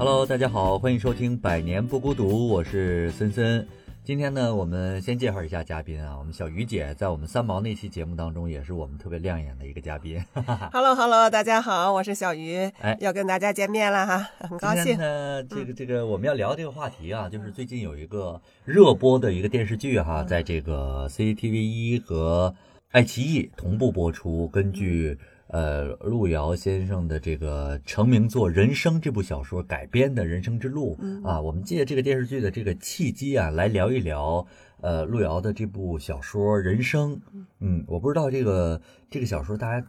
Hello，大家好，欢迎收听《百年不孤独》，我是森森。今天呢，我们先介绍一下嘉宾啊，我们小鱼姐在我们三毛那期节目当中也是我们特别亮眼的一个嘉宾。Hello Hello，大家好，我是小鱼，哎要跟大家见面了哈，很高今天兴。呢，这个这个我们要聊这个话题啊，就是最近有一个热播的一个电视剧哈，在这个 CCTV 一和爱奇艺同步播出，根据呃路遥先生的这个成名作《人生》这部小说改编的人生之路啊，我们借这个电视剧的这个契机啊，来聊一聊呃路遥的这部小说《人生》。嗯，我不知道这个这个小说大家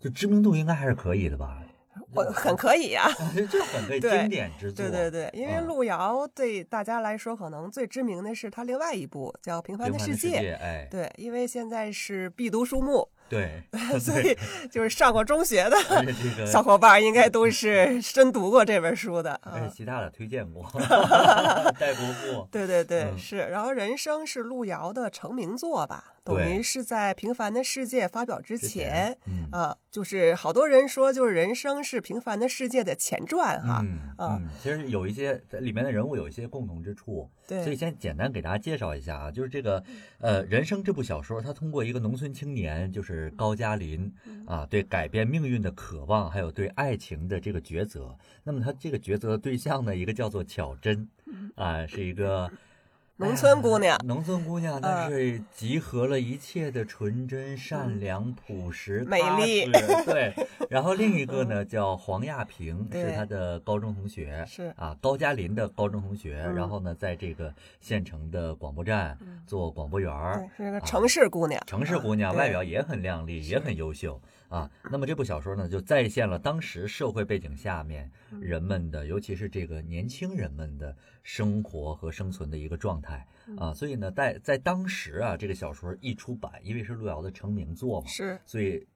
就知名度应该还是可以的吧？我很可以啊、这很可以，经典之作。对对对，因为嗯路遥对大家来说可能最知名的是他另外一部叫《平凡的的世界》。界，哎，对，因为现在是必读书目，对，所以就是上过中学的 小伙伴应该都是深读过这本书的。其他的推荐过，戴伯父。对对对，嗯是。然后《人生》是路遥的成名作吧，等对于是在《平凡的世界》发表之之前，嗯啊，就是好多人说，就是《人生》是《平凡的世界》的前传哈。嗯啊嗯，其实有一些里面的人物有一些共同之处，对所以先简单给大家介绍一下啊，就是这个呃《人生》这部小说，它通过一个农村青年，就是高加林嗯啊，对改变命运的渴望，还有对爱情的这个抉择。那么他这个抉择的对象呢，一个叫做巧珍，啊，是一个。农村姑娘。哎农村姑娘，她嗯是集合了一切的纯真、善良、朴实、美丽。对，然后另一个呢叫黄亚萍，是对她的高中同学，是。啊，高加林的高中同学。嗯。然后呢，在这个县城的广播站做广播员儿，，是个城市姑娘，城市姑娘，啊外表也很靓丽，也很优秀啊。那么这部小说呢，就再现了当时社会背景下面嗯。人们的，尤其是这个年轻人们的生活和生存的一个状态嗯啊。所以呢，在在当时啊，这个小说一出版，因为是路遥的成名作嘛，是所以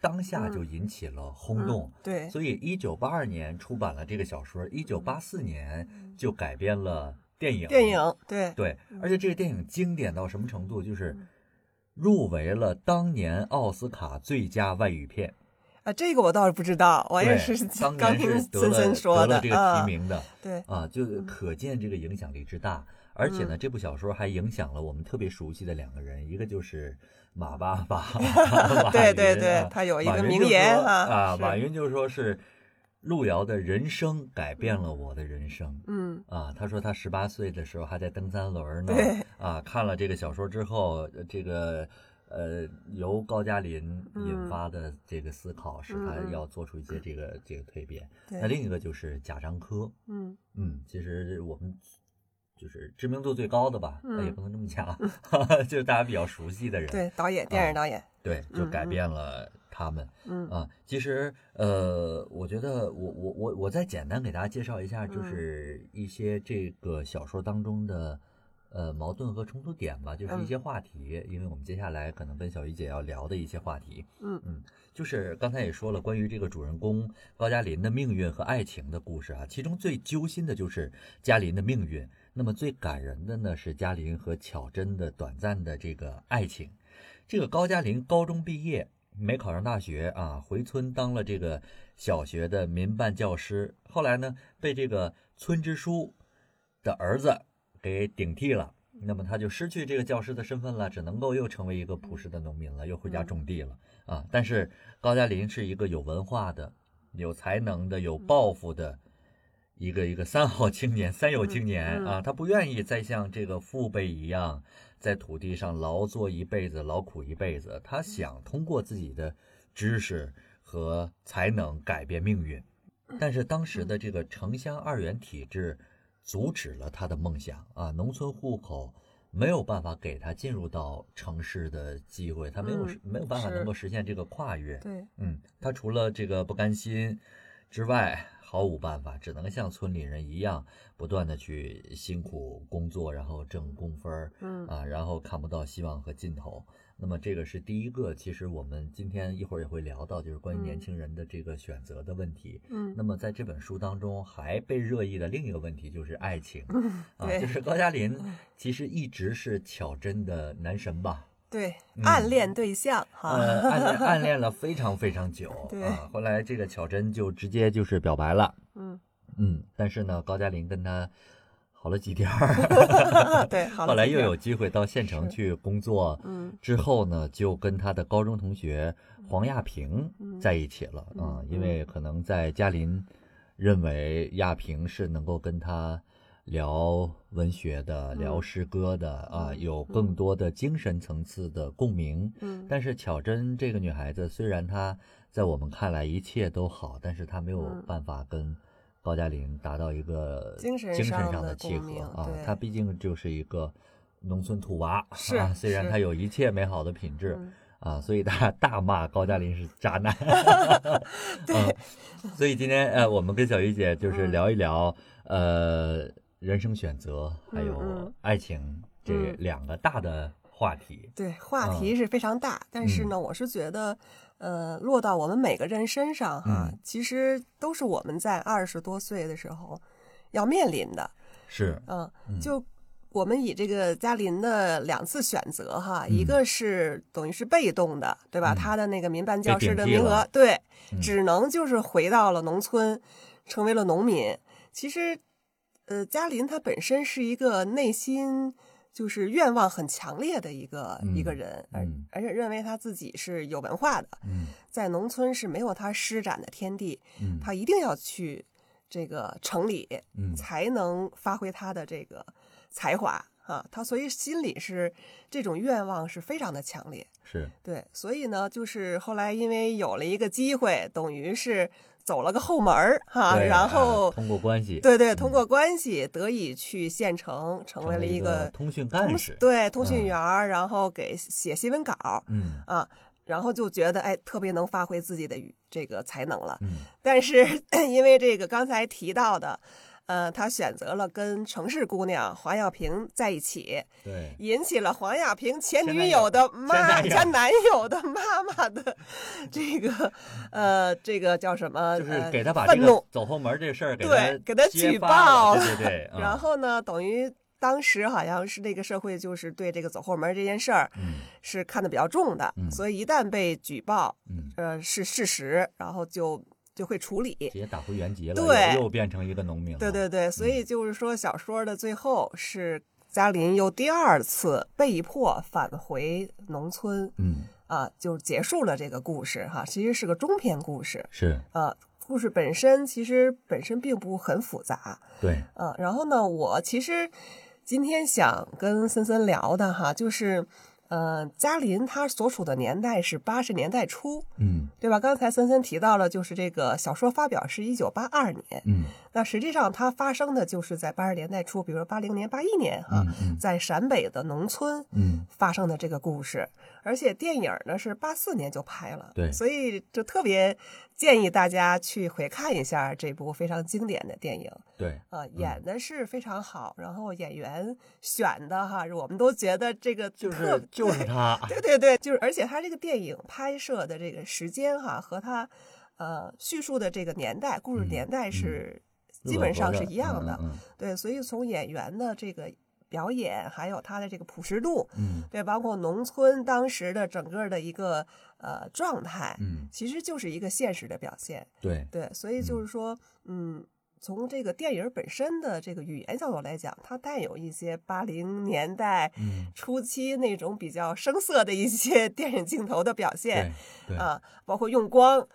当下就引起了轰动。嗯对，所以，一九八二年出版了这个小说，一九八四年就改编了电影。电影对对，而且这个电影经典到什么程度？就是入围了当年奥斯卡最佳外语片。啊，这个我倒是不知道，我也对是当刚听年是得森了森说的得了这个啊提，名的对，啊，就可见这个影响力之大。而且呢，这部小说还影响了我们特别熟悉的两个人，一个就是马爸爸，马对云对对啊他有一个名言啊马云就说是路遥的人生改变了我的人生。嗯，啊，他说他十八岁的时候还在蹬三轮儿呢对。啊，看了这个小说之后，呃这个呃由高加林引嗯。发的这个思考，使他要做出一些这个这个蜕变。那另一个就是贾樟柯，嗯。嗯，其实我们就是知名度最高的吧，那也嗯不能这么讲，就是大家比较熟悉的人。对，导演电啊影导演，对，就改变了他们。嗯。啊，其实呃，我觉得我我我我再简单给大家介绍一下，嗯就是一些这个小说当中的呃矛盾和冲突点吧，就是一嗯些话题，因为我们接下来可能跟小鱼姐要聊的一些话题，嗯嗯，就是刚才也说了关于这个主人公高加林的命运和爱情的故事啊，其中最揪心的就是加林的命运，那么最感人的呢是加林和巧珍的短暂的这个爱情。这个高加林高中毕业没考上大学啊，回村当了这个小学的民办教师。后来呢，被这个村支书的儿子给顶替了，那么他就失去这个教师的身份了，只能够又成为一个朴实的农民了，又回家种地了啊。但是高加林是一个有文化的、有才能的、有抱负的。一个一个三好青年、三有青年嗯嗯啊，他不愿意再像这个父辈一样，在土地上劳作一辈子、劳苦一辈子。他想通过自己的知识和才能改变命运，但是当时的这个城乡二元体制阻止了他的梦想啊，农村户口没有办法给他进入到城市的机会，他没有、嗯没有办法能够实现这个跨越。对，嗯，他除了这个不甘心之外，毫无办法，只能像村里人一样，不断的去辛苦工作，然后挣工分儿嗯啊，然后看不到希望和尽头。那么这个是第一个，其实我们今天一会儿也会聊到，就是关于嗯年轻人的这个选择的问题。嗯那么在这本书当中还被热议的另一个问题就是爱情啊，就是高加林其实一直是巧珍的男神吧。对，嗯暗恋对象哈，呃，暗恋暗恋了非常非常久 对啊，后来这个巧珍就直接就是表白了。嗯嗯，但是呢，高加林跟他好了几天儿，对，后来又有机会到县城去工作，嗯。之后呢，就跟他的高中同学黄亚平嗯。在一起了啊、嗯。因为可能在嘉林认为亚平是能够跟他聊文学的、嗯。聊诗歌的啊，嗯。有更多的精神层次的共鸣。嗯。但是巧珍这个女孩子，虽然她在我们看来一切都好，但是她没有嗯。办法跟高加林达到一个精神上的契合啊他。毕竟就是一个农村土娃，是啊，虽然他有一切美好的品质嗯啊，所以她 大骂高加林是渣男。对嗯，所以今天呃，我们跟小鱼姐就是嗯聊一聊呃人生选择还有爱情这嗯两个大的话题。对，话题是非常大，但是嗯呢，我是觉得，呃，落到我们每个人身上哈，嗯。其实都是我们在二十多岁的时候要面临的，是，嗯，嗯。就我们以这个嘉林的两次选择哈，嗯。一个是等于是被动的，对吧？嗯他的那个民办教师的名额，对，嗯。只能就是回到了农村，成为了农民。其实，呃，嘉林他本身是一个内心就是愿望很强烈的一个、一个嗯人，而嗯而且认为他自己是有文化的，嗯在农村是没有他施展的天地，嗯他一定要去这个城里，嗯才能发挥他的这个才华啊。他所以心里是这种愿望是非常的强烈。是，对，所以呢，就是后来因为有了一个机会，等于是走了个后门儿哈，对然后啊通过关系，对对，通过关系得以去县城，成为了一一个通讯干通事。对通讯嗯员儿，然后给写新闻稿儿嗯啊，然后就觉得哎，特别能发挥自己的这个才能了。嗯但是 因为这个刚才提到的，呃，他选择了跟城市姑娘黄耀平在一起，对，引起了黄亚平前女友的妈前男友的妈妈的 这个呃这个叫什么？就是呃给他把这个愤怒。走后门这事儿给对给他举报了对对 然后呢，等于当时好像是那个社会就是对这个走后门这件事儿嗯是看得比较重的，嗯所以一旦被举报，嗯，呃是事实，然后就就会处理。直接打回原籍了，对又又变成一个农民了。对对对，所以就是说，小说的最后是嘉林又第二次被迫返回农村嗯，啊，就结束了这个故事哈。其实是个中篇故事是啊，故事本身其实本身并不很复杂对，啊。然后呢，我其实今天想跟森森聊的哈，就是呃，嘉林他所处的年代是八十年代初，嗯对吧？刚才森森提到了，就是这个小说发表是一九八二年，嗯。那实际上它发生的就是在八十年代初，比如说八零年、八一年哈，嗯嗯在陕北的农村嗯。发生的这个故事，而且电影呢是八四年就拍了，对所以就特别建议大家去回看一下这部非常经典的电影对，啊、演的是非常好，然后演员选的哈，我们都觉得这个就特是就是他，对对对，就是而且他这个电影拍摄的这个时间哈，和他呃叙述的这个年代、故事嗯年代嗯是基本上是一样的。嗯对，所以从演员的这个表演，还有它的这个朴实度，嗯对，包括农村当时的整个的一个呃状态，嗯，其实就是一个现实的表现。对，对，所以就是说，嗯。从这个电影本身的这个语言角度来讲，它带有一些八零年代嗯初期那种比较生涩的一些 电影镜头的表现。啊，包括用光，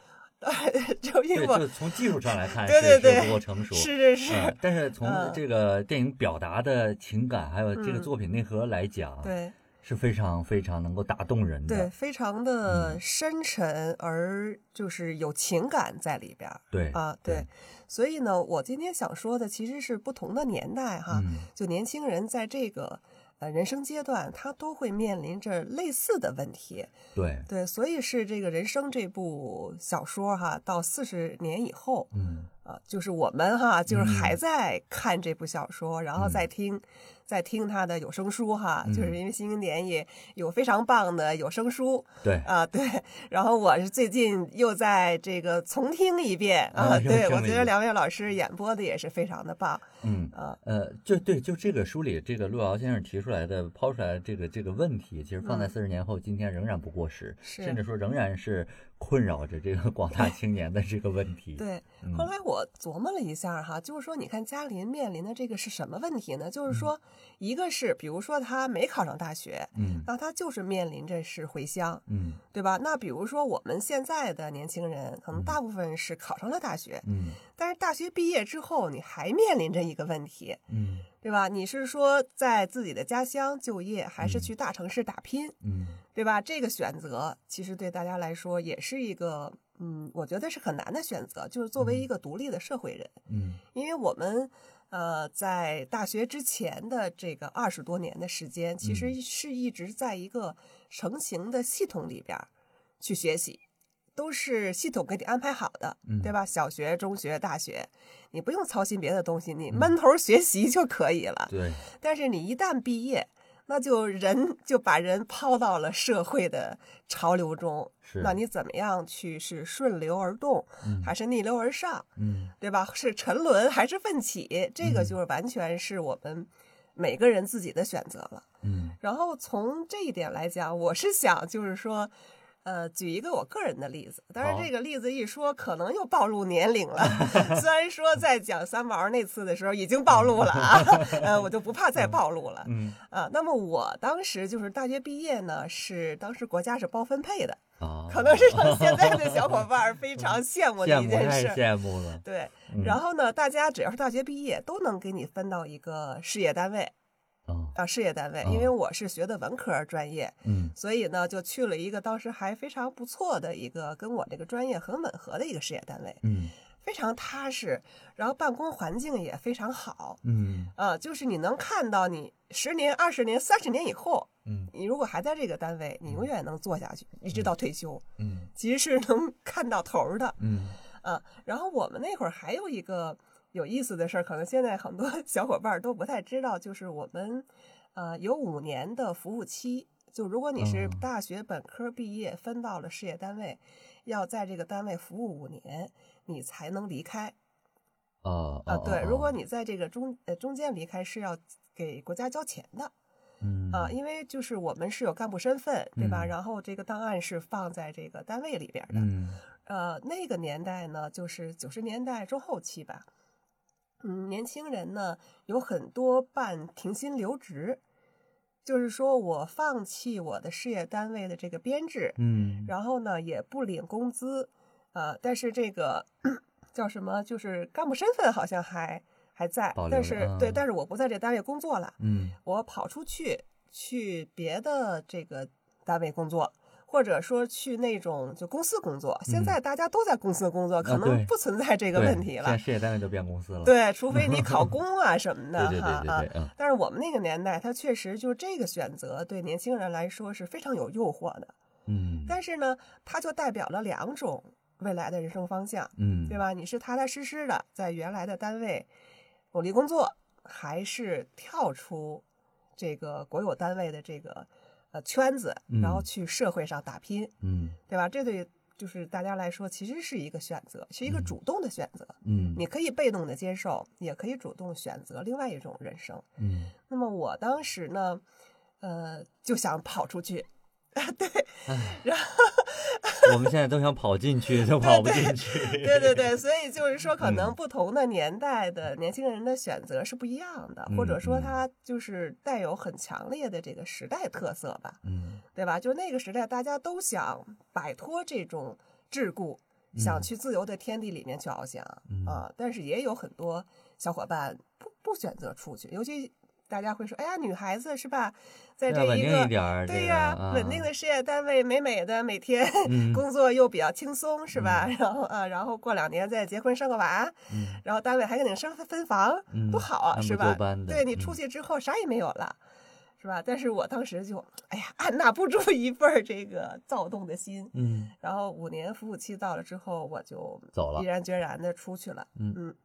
就因对，为我就从技术上来看，对对对是不够成熟，是是是，呃但是从嗯。这个电影表达的情感，还有这个嗯。作品内核来讲，对。是非常非常能够打动人的。对，非常的嗯。深沉，而就是有情感在里边儿对啊，对。所以呢，我今天想说的其实是不同的年代哈，嗯。就年轻人在这个呃人生阶段，他都会面临着类似的问题。对，对，所以是这个人生这部小说哈，到四十年以后嗯啊，就是我们哈，就是还嗯在看这部小说，然后再听。再听他的有声书哈，就是嗯因为新经典也有非常棒的有声书对，啊，对。然后我是最近又在这个重听一遍啊，啊对我觉得两位老师演播的也是非常的棒嗯。啊，呃，就对，就这个书里，这个路遥先生提出来的、抛出来的这个这个问题，其实放在嗯四十年后，今天仍然不过时，甚至说仍然是困扰着这个广大青年的这个问题。对，嗯。后来我琢磨了一下哈，就是说，你看嘉林面临的这个是什么问题呢？就是说，一个是比如说他没考上大学，嗯。那他就是面临着是回乡，嗯。对吧？那比如说我们现在的年轻人，可能大部分是考上了大学，嗯。但是大学毕业之后，你还面临着一个问题，嗯。对吧？你是说在自己的家乡就业，还是嗯。去大城市打拼，嗯对吧？这个选择其实对大家来说也是一个，嗯，我觉得是很难的选择。就是作为一个独立的社会人，嗯因为我们呃在大学之前的这个二十多年的时间，其实嗯是一直在一个成型的系统里边儿去学习。都是系统给你安排好的，嗯对吧？小学、中学、大学，你不用操心别的东西，你嗯闷头学习就可以了。对，但是你一旦毕业，那就人就把人抛到了社会的潮流中。是那你怎么样去是顺流而动，嗯还是逆流而上，嗯对吧？是沉沦还是奋起？这个嗯就是完全是我们每个人自己的选择了。嗯然后从这一点来讲，我是想就是说。呃，举一个我个人的例子，当然这个例子一说，可能又暴露年龄了。虽然说在讲三毛那次的时候已经暴露了啊，呃，我就不怕再暴露了。嗯啊，那么我当时就是大学毕业呢，是当时国家是包分配的，啊，可能是让现在的小伙伴儿非常羡慕的一件事。羡慕了。对，嗯然后呢，大家只要是大学毕业，都能给你分到一个事业单位啊啊，事业单位。哦因为我是学的文科专业，嗯所以呢，就去了一个当时还非常不错的一个跟我这个专业很吻合的一个事业单位，嗯非常踏实，然后办公环境也非常好。嗯啊，就是你能看到你十年、二十年、三十年以后，嗯你如果还在这个单位，你永远能做下去，一直到退休，嗯其实是能看到头的嗯啊。然后我们那会儿还有一个有意思的事儿，可能现在很多 小伙伴儿都不太知道，就是我们呃有五年的服务期。就如果你是哦大学本科毕业，分到了事业单位，要在这个单位服务五年，你才能离开。啊啊，对，如果你你在这个中呃中间离开，是要给国家交钱的嗯啊，因为就是我们是有干部身份，对吧？嗯然后这个档案是放在这个单位里边的。嗯呃，那个年代呢，就是九十年代中后期吧。嗯，年轻人呢有很多办停薪留职，就是说我放弃我的事业单位的这个编制，嗯。然后呢也不领工资，呃，但是这个 叫什么，就是干部身份好像还还在但了是对，啊但是我不在这单位工作了，嗯。我跑出去去别的这个单位工作。或者说去那种就公司工作，现在大家都在公司工作，可能不存在这个问题了现在。事业单位都变公司了。对，除非你考 公啊什么的对对哈啊对对对，嗯但是我们那个年代，它确实就这个选择对年轻人来说是非常有诱惑的。嗯，但是呢，它就代表了两种未来的人生方向，嗯对？吧？你是踏踏实实的在原来的单位努力工作，还是跳出这个国有单位的这个呃圈子，然后嗯去社会上打拼，嗯对吧？这对就是大家来说，其实是一个选择，是一个主动的选择。嗯你可以被动的接受，也可以主动选择另外一种人生。嗯那么我当时呢，呃，就想跑出去，对，然后 我们现在都想跑进去，都跑不进去。对对对，所以就是说，可能嗯不同的年代的年轻人的选择是不一样的，或者说他就是带有很强烈的这个时代特色吧，嗯对吧？就那个时代，大家都想摆脱这种桎梏，想嗯去自由的天地里面去翱翔嗯啊。但是也有很多小伙伴不不选择出去，尤其大家会说，哎呀，女孩子是吧，在这一个对呀、个稳定。啊的事业单位，美美的，每天嗯工作又比较轻松，是吧？然后啊，然后过两年再结婚生个娃，嗯然后单位还给你分分房，嗯多好啊，是吧对你出嗯去之后啥也没有了，是吧？但是我当时就，哎呀，按捺不住一份儿这个躁动的心。嗯然后五年服务期到了之后，我就走了毅然决然的出去了。嗯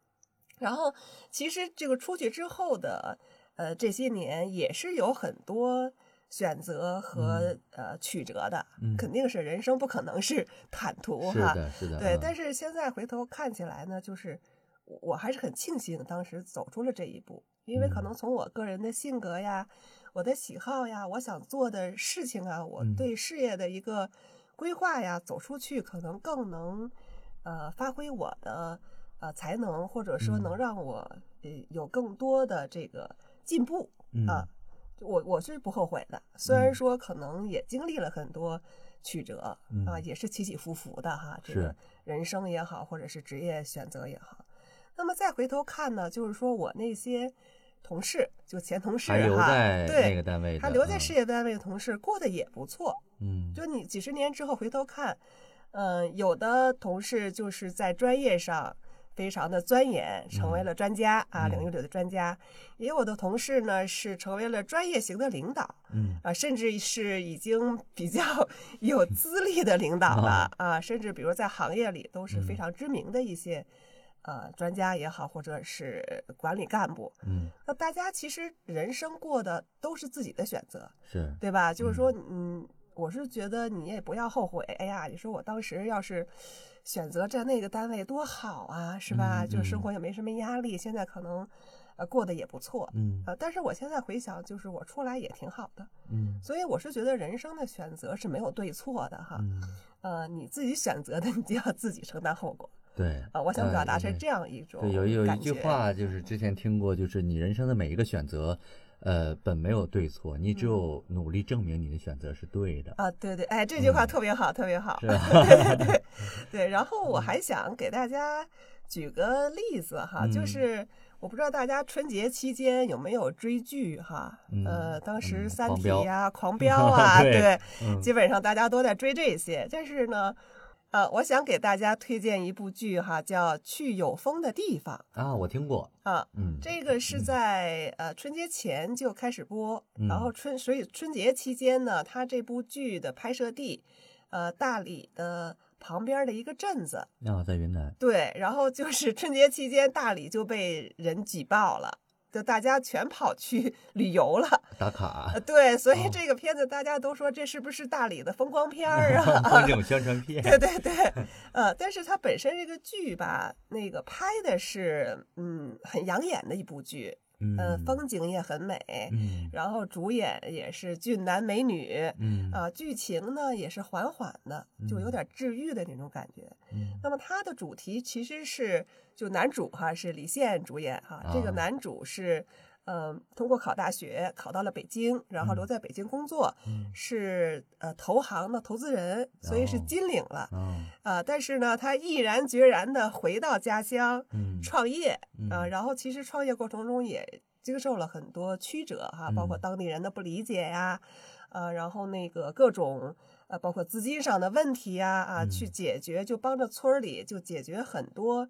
然后其实这个出去之后的呃这些年也是有很多选择和、呃曲折的，嗯。肯定是人生不可能是 坦途哈。是的，是的。对，嗯。但是现在回头看起来呢，就是我我还是很庆幸当时走出了这一步，因为可嗯。能从我个人的性格呀、我的喜好呀、我想做的事情啊，我嗯。对事业的一个规划呀，走出去可能更能呃发挥我的呃才能，或者说能嗯让我呃有更多的这个进步嗯啊。我我是不后悔的，虽然嗯说可能也经历了很多曲折啊，嗯也是起起伏伏的哈，这是个人生也好，或者是职业选择也好。那么再回头看呢，就是说我那些同事，就前同事哈，对那个单位的，还留在嗯事业单位的同事过得也不错。嗯，就你几十年之后回头看，嗯、有的同事就是在专业上非常的钻研，成为了专家、啊，嗯领域里的专家；也有的同事呢是成为了专业型的领导嗯啊，甚至是已经比较 有资历的领导了啊，甚至比如在行业里都是非嗯常知名的一些。呃，专家也好，或者是管理干部，嗯那大家其实人生过的都是自己的选择，是对吧？就是说，嗯，我是觉得你也不要后悔。哎呀，你说我当时要是选择在那个单位多好啊，是吧？嗯就是生嗯活也没什么压力，现在可能呃过得也不错。嗯呃，但是我现在回想，就是我出来也挺好的，嗯所以我是觉得人生的选择是没有对错的哈。嗯 呃，你自己选择的，你就要自己承担后果对啊、我想表达是呃这样一种对，有有一句话就是之前听过，就是你人生的每一个选择，呃，本没有对错，你只有努力证明你的选择是对的，啊，对对，哎，这句话嗯特别好，特别好。是 吧？对对对 对，然后我还想给大家举个例子哈，就嗯是我不知道大家春节期间有没有追剧哈？呃，嗯当时《嗯三体呀、《狂 飙》啊，对基本上大家都在追这些。但是呢，呃，我想给大家推荐一部剧哈，叫《去有风的地方啊，我听过，》啊。嗯，这个是在呃春节前就开始播，然后嗯春所以春节期间呢，它这部剧的拍摄地，呃大理的旁边的一个镇子，啊，在云南，对，然后就是 春节期间大理就被人挤爆了，就大家全跑去 旅游了。打卡呃，对，所以哦这个片子大家都说这是不是大理的风光片儿啊？对对对，呃，但是它本身这个剧吧，那个拍的是嗯很养眼的一部剧，嗯。呃，风景也很美，嗯。然后主演也是俊男美女，嗯。啊、剧情呢也是缓缓的，就有嗯。点治愈的那种感觉。嗯。那么它的主题其实是，就男主哈是李现主演哈，这个啊。男主是，嗯、通过考大学考到了北京，然后留嗯。在北京工作，嗯。是呃投行的投资人，所以是哦金领了。啊啊、但是呢，他毅然决然的回到家乡嗯。创业啊、嗯然后其实创业过程中也经受了很多曲折哈，包括嗯。当地人的不理解呀，啊，然后那个各种呃，包括资金上的问题呀，啊，去嗯。解决，就帮着村儿里就解决很多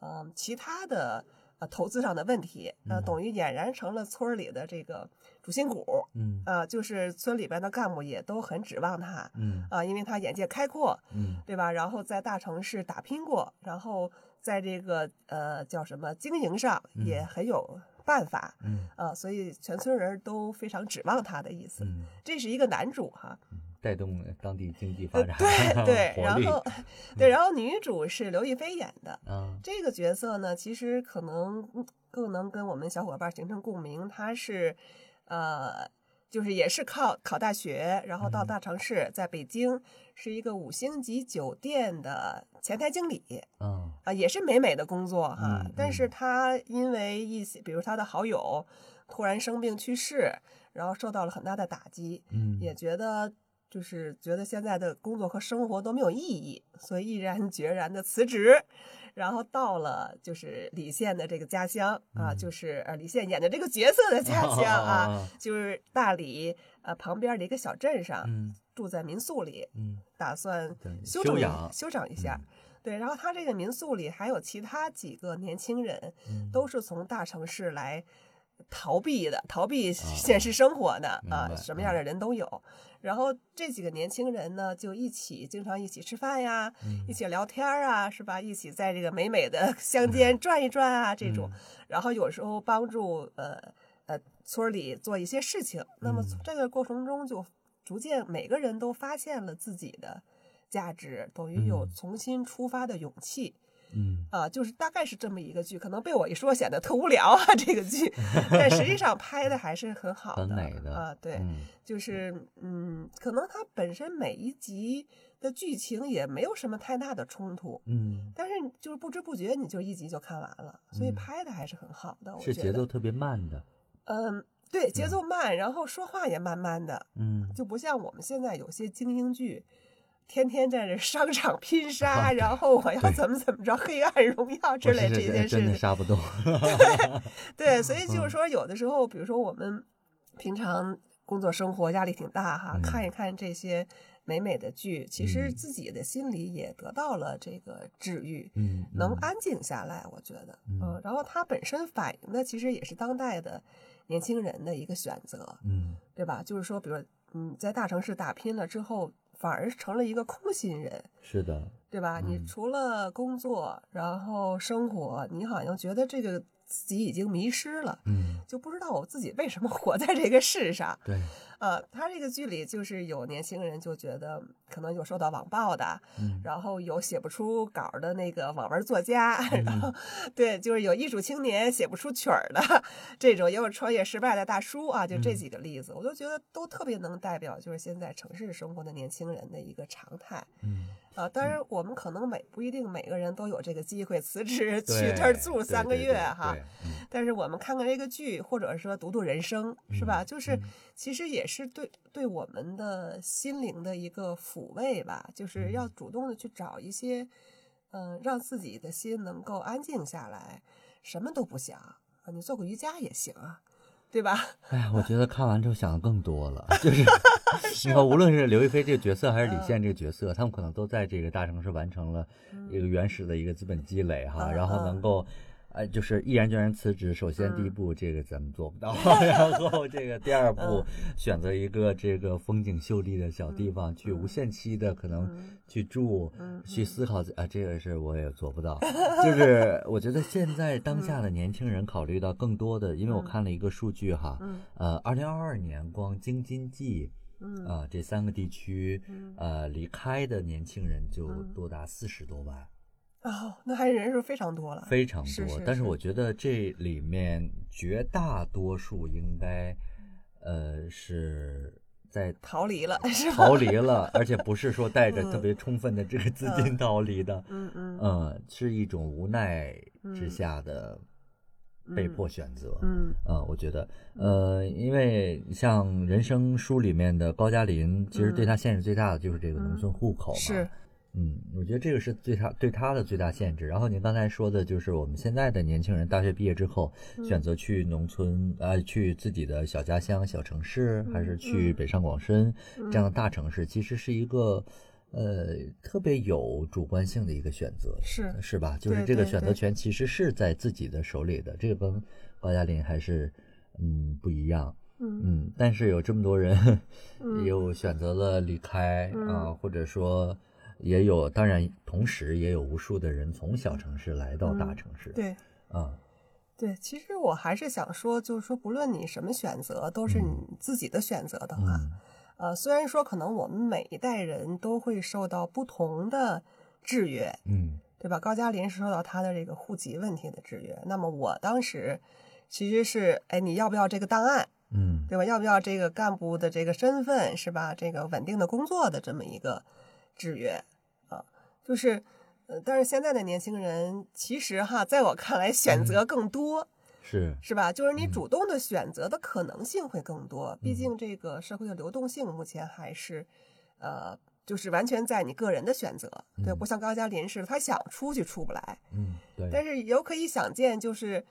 嗯、其他的呃投资上的问题，呃，嗯。等于俨然成了村儿里的这个主心骨嗯。啊、就是村里边的干部也都很指望他嗯。啊、因为他眼界开阔，嗯。对吧？然后在大城市打拼过，然后在这个呃叫什么经营上也嗯很有办法嗯。啊、所以全村人都非常指望他的意思。嗯，这是一个男主哈，带动当地经济发呃展，对对，然后 对，然后女主是刘亦菲演的。啊这个角色呢，其实可能嗯更能跟我们小伙伴形成共鸣。她是，呃，就是也是靠考大学，然后到嗯大城市，在北京是一个五星级酒店的前台经理啊啊、也是美美的工作哈。嗯但是嗯她因为一些，比如她的好友突然生病去世，然后受到了很大的打击，嗯也觉得就是觉得现在的工作和生活都没有意义，所以毅然 决然的辞职，然后到了就是李现的这个家乡啊，嗯。就是呃李现演的这个角色的家乡啊，啊就是大理呃旁边的一个小镇上，嗯。住在民宿里，嗯打算对休整一休养休整一下。嗯。对，然后他这个民宿里还有其他几个年轻人，嗯。都是从大城市来逃避的，逃避现实生活的啊，什么样的人都有。然后这几个年轻人呢，就一起经常一起吃饭呀，嗯一起聊天儿啊，是吧？一起在这个美美的乡间转一转啊，这种。嗯然后有时候帮助呃呃村里做一些事情。那么这个过程中，就逐渐每个人都发现了自己的价值，等于有嗯重新出发的勇气。嗯。啊，就是大概是这么一个剧，可能被我一说显得特无聊啊，这个剧，但实际上拍的还是很好的，很美的啊，对，嗯。就是嗯，可能它本身每一集的剧情也没有什么太大的冲突，嗯，但是就是不知不觉你就一集就看完了，所以嗯。拍的还是很好的。我是觉得节奏特别慢的，嗯，对，节奏慢，然后说话也慢慢的，嗯，就不像我们现在有些精英剧，天天在这商场拼杀，然后我要怎么怎么着，黑暗荣耀之类这件事情。真的杀不动，对，所以嗯。就是说，有的时候，比如说我们平常工作生活压力挺大哈，嗯。看一看这些美美的剧，其实嗯。自己的心里也得到了这个治愈。嗯，嗯。能安静下来，我觉得，嗯。嗯，然后它本身反映的其实也是当代的年轻人的一个选择，嗯。对吧？就是说，比如嗯，在大城市打拼了之后，反而成了一个空心人，是的，对吧？你嗯除了工作，然后生活，你好像觉得这个自己已经迷失了，嗯，就不知道我自己为什么活在这个世上。对，呃，他这个剧里就是有年轻人就觉得可能有受到网暴的，嗯然后有写不出稿儿的那个网文作家，嗯然后对，就是有艺术青年写不出曲儿的这种，也有创业失败的大叔啊，就这嗯几个例子，我都觉得都特别能代表就是现在城市生活的年轻人的一个常态。嗯，啊，当然，我们可能每不一定每个人都有这个机会辞职去对这儿住三个月哈。嗯但是我们看看这个剧，或者说读读人生，是吧？嗯就是嗯其实也是对对我们的心灵的一个抚慰吧，就是要嗯主动的去找一些，嗯、让自己的心能够安静下来，什么都不想啊，你做个瑜伽也行啊，对吧？哎呀，我觉得看完之后想的更多了，就是 你看，无论是刘亦菲这个角色，还是李嗯现这个角色，他们可能都在这个大城市完成了一个原始的一个资本积累哈，嗯然后能嗯够。哎，就是毅然决然辞职。首先，第一嗯。步这个咱们做不到，然后这个第二步嗯选择一个这个风景秀丽的小地嗯方，去无限期的可能嗯。去住，嗯去思考啊，这个事我也做不到。就是我觉得现在当下的年轻人考虑到更多的，因为我嗯。看了一个数据哈，嗯。呃，二零二二年光京津冀嗯。啊、这三个地区，嗯。呃，离开的年轻人就嗯。多达四十多万，哦，那还是人数非常多了，非常是是。多但是是我觉得这里面绝大多数应该，呃，是在逃离了，是吧？逃离了，而且不是说带着特嗯别充分的这个资金逃离的，嗯嗯嗯，是一种无奈之嗯下的被迫选择。嗯嗯，我觉得，呃，因为像人生书里面的高加林，其实对他限制最大的就是这个农村户口嘛。嗯是，嗯，我觉得这个是对他对他的最大限制。然后您刚才说的就是我们现在的年轻人，大学毕业之后嗯选择去农村，呃，去自己的小家乡、小城市，还是去嗯北上广深这样的嗯大城市，其实是一个。呃，特别有主观性的一个选择，是是吧？就是这个选择权其实是在自己的手里的，这个跟高加林还是嗯不一样，嗯嗯，但是有这么多人 嗯又选择了离开啊、嗯或者说也有，当然同时也有无数的人从小城市来到大嗯城市，对。啊，对，其实我还是想说，就是说，不论你什么选择，都是你自己的选择的话，嗯呃，虽然说可能我们每一代人都会受到不同的制约，嗯对吧？高加林是受到他的这个户籍问题的制约，那么我当时其实是，哎，你要不要这个档案，嗯对吧？要不要这个干部的这个身份，是吧？这个稳定的工作的这么一个制约啊，就是，呃，但是现在的年轻人其实哈，在我看来选择更多。是是吧？就是你嗯主动的选择的可能性会更多，毕竟这个社会的流动性目前还是，呃，就是完全在你个人的选择，对，嗯不像高加林似的，他想出去出不来。嗯对，但是有可以想见，就是，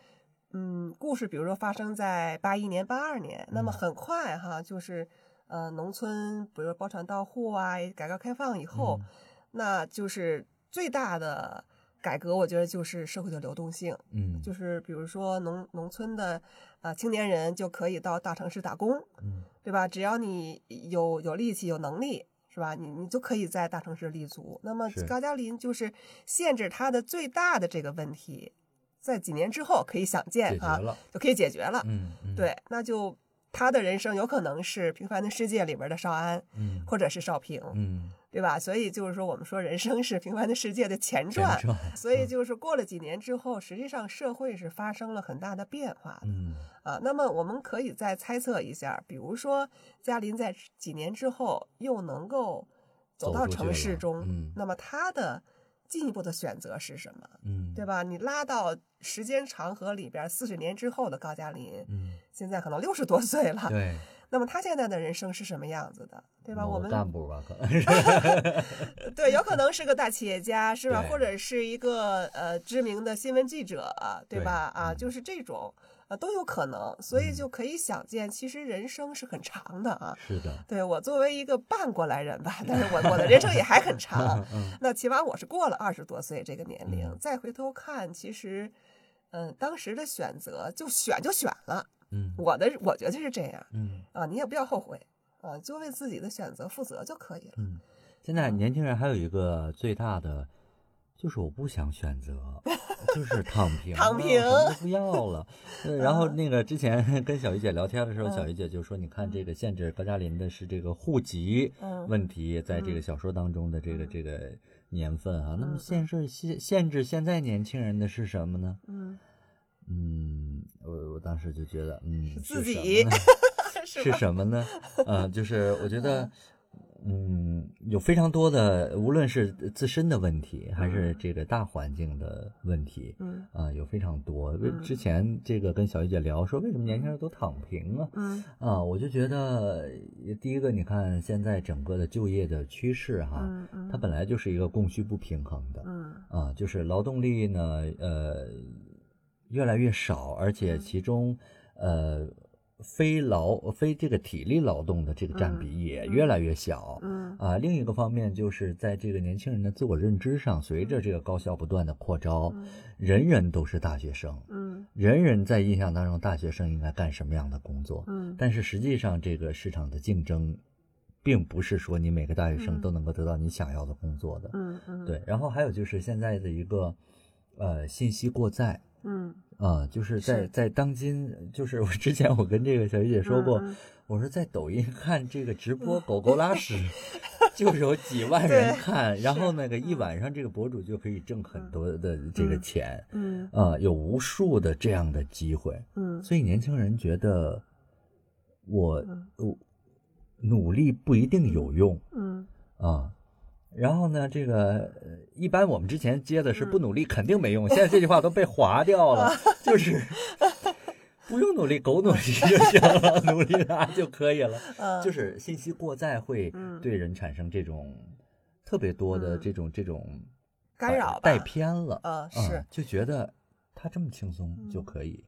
嗯，故事比如说发生在八一年、八二年，那么嗯很快哈，就是呃，农村比如说包产到户啊，改革开放以后，嗯那就是最大的改革，我觉得就是社会的流动性。嗯就是比如说农农村的呃青年人就可以到大城市打工，嗯对吧？只要你有有力气、有能力，是吧？你你就可以在大城市立足。那么高加林就是限制他的最大的这个问题，在几年之后可以想见啊，就可以解决了。嗯嗯对，那就他的人生有可能是《平凡的世界》里边的少安，嗯或者是少平，嗯对吧？所以就是说，我们说人生是《平凡的世界》的前前传。传所以就是过了几年之后，实际上社会是发生了很大的变化的嗯啊。那么我们可以再猜测一下，比如说嘉林在几年之后又能够走到城市中，嗯那么他的进一步的选择是什么？嗯，对吧？你拉到时间长河里边，四十年之后的高嘉林，嗯，现在可能六十多岁了，对，那么他现在的人生是什么样子的？对吧？我们干部吧，可能是，对，有可能是个大企业家，是吧？或者是一个呃知名的新闻记者，对对吧？啊，嗯就是这种啊都有可能，所以嗯就可以想见，其实人生是很长的啊。是的，对我作为一个半过来人吧，但是我我的人生也还很长。嗯那起码我是过了二十多岁这个年龄，嗯再回头看，其实，嗯、当时的选择就选就选了。嗯。我的我觉得是这样嗯。啊，你也不要后悔啊，就为自己的选择负责就可以了。嗯，现在年轻人还有一个最大的。就是我不想选择，就是躺 平，躺平什么都不要了。呃然后嗯。那个之前 跟小鱼姐聊天的时候，嗯。小鱼姐就说：“你看这个限制高加林的是这个户籍嗯。问题，在这个嗯。小说当中的这个嗯。这个年份啊，那么嗯。限制限限制现在年轻人的是什么呢？嗯，嗯，我我当时就觉得，嗯，自己呢 是？什么呢？呃，就是我觉 得，嗯，有非常多的，无论是自身的问题，还是这个大环境的问题，嗯啊、有非常多。之前这个跟小玉姐聊说，为什么年轻人都躺平啊？嗯啊，我就觉得，第一个，你看现在整个的就业的趋势哈，嗯嗯，它本来就是一个供需不平衡的，嗯啊，就是劳动力呢，呃，越来越少，而且嗯其中，呃，非劳非这个体力劳动的这个占嗯比也嗯越来越小。嗯啊，另一个方面就是在这个年轻人的自我认知上，随着这个高校不断的扩招，嗯人人都是大学生，嗯人人在印象当中，大学生应该干什么样的工作？嗯但是实际上，这个市场的竞争，并不是说你每个大学生嗯都能够得到你想要的工作的。嗯嗯，对，然后还有就是现在的一个，呃，信息过载嗯。啊、就是在是。在当今，就是我之前我跟这个小姐姐说过，我说在抖音看这个直播狗狗拉屎，就是有几万人看，然后那个一嗯。晚上这个博主就可以挣很多的这个嗯。钱，嗯。啊、有无数的这样的机会，嗯。所以年轻人觉得我嗯。我努力不一定有用，嗯。啊，然后呢，这个呃一般我们之前接的是嗯不努力肯定没用，现在这句话都被划掉了，就是 不用努力，狗努力就行了，努力拉就可以了。嗯，就是信息过载会嗯对人产生这种特别多的嗯这种这种干扰带偏了，是就觉得他这么轻松就嗯可以，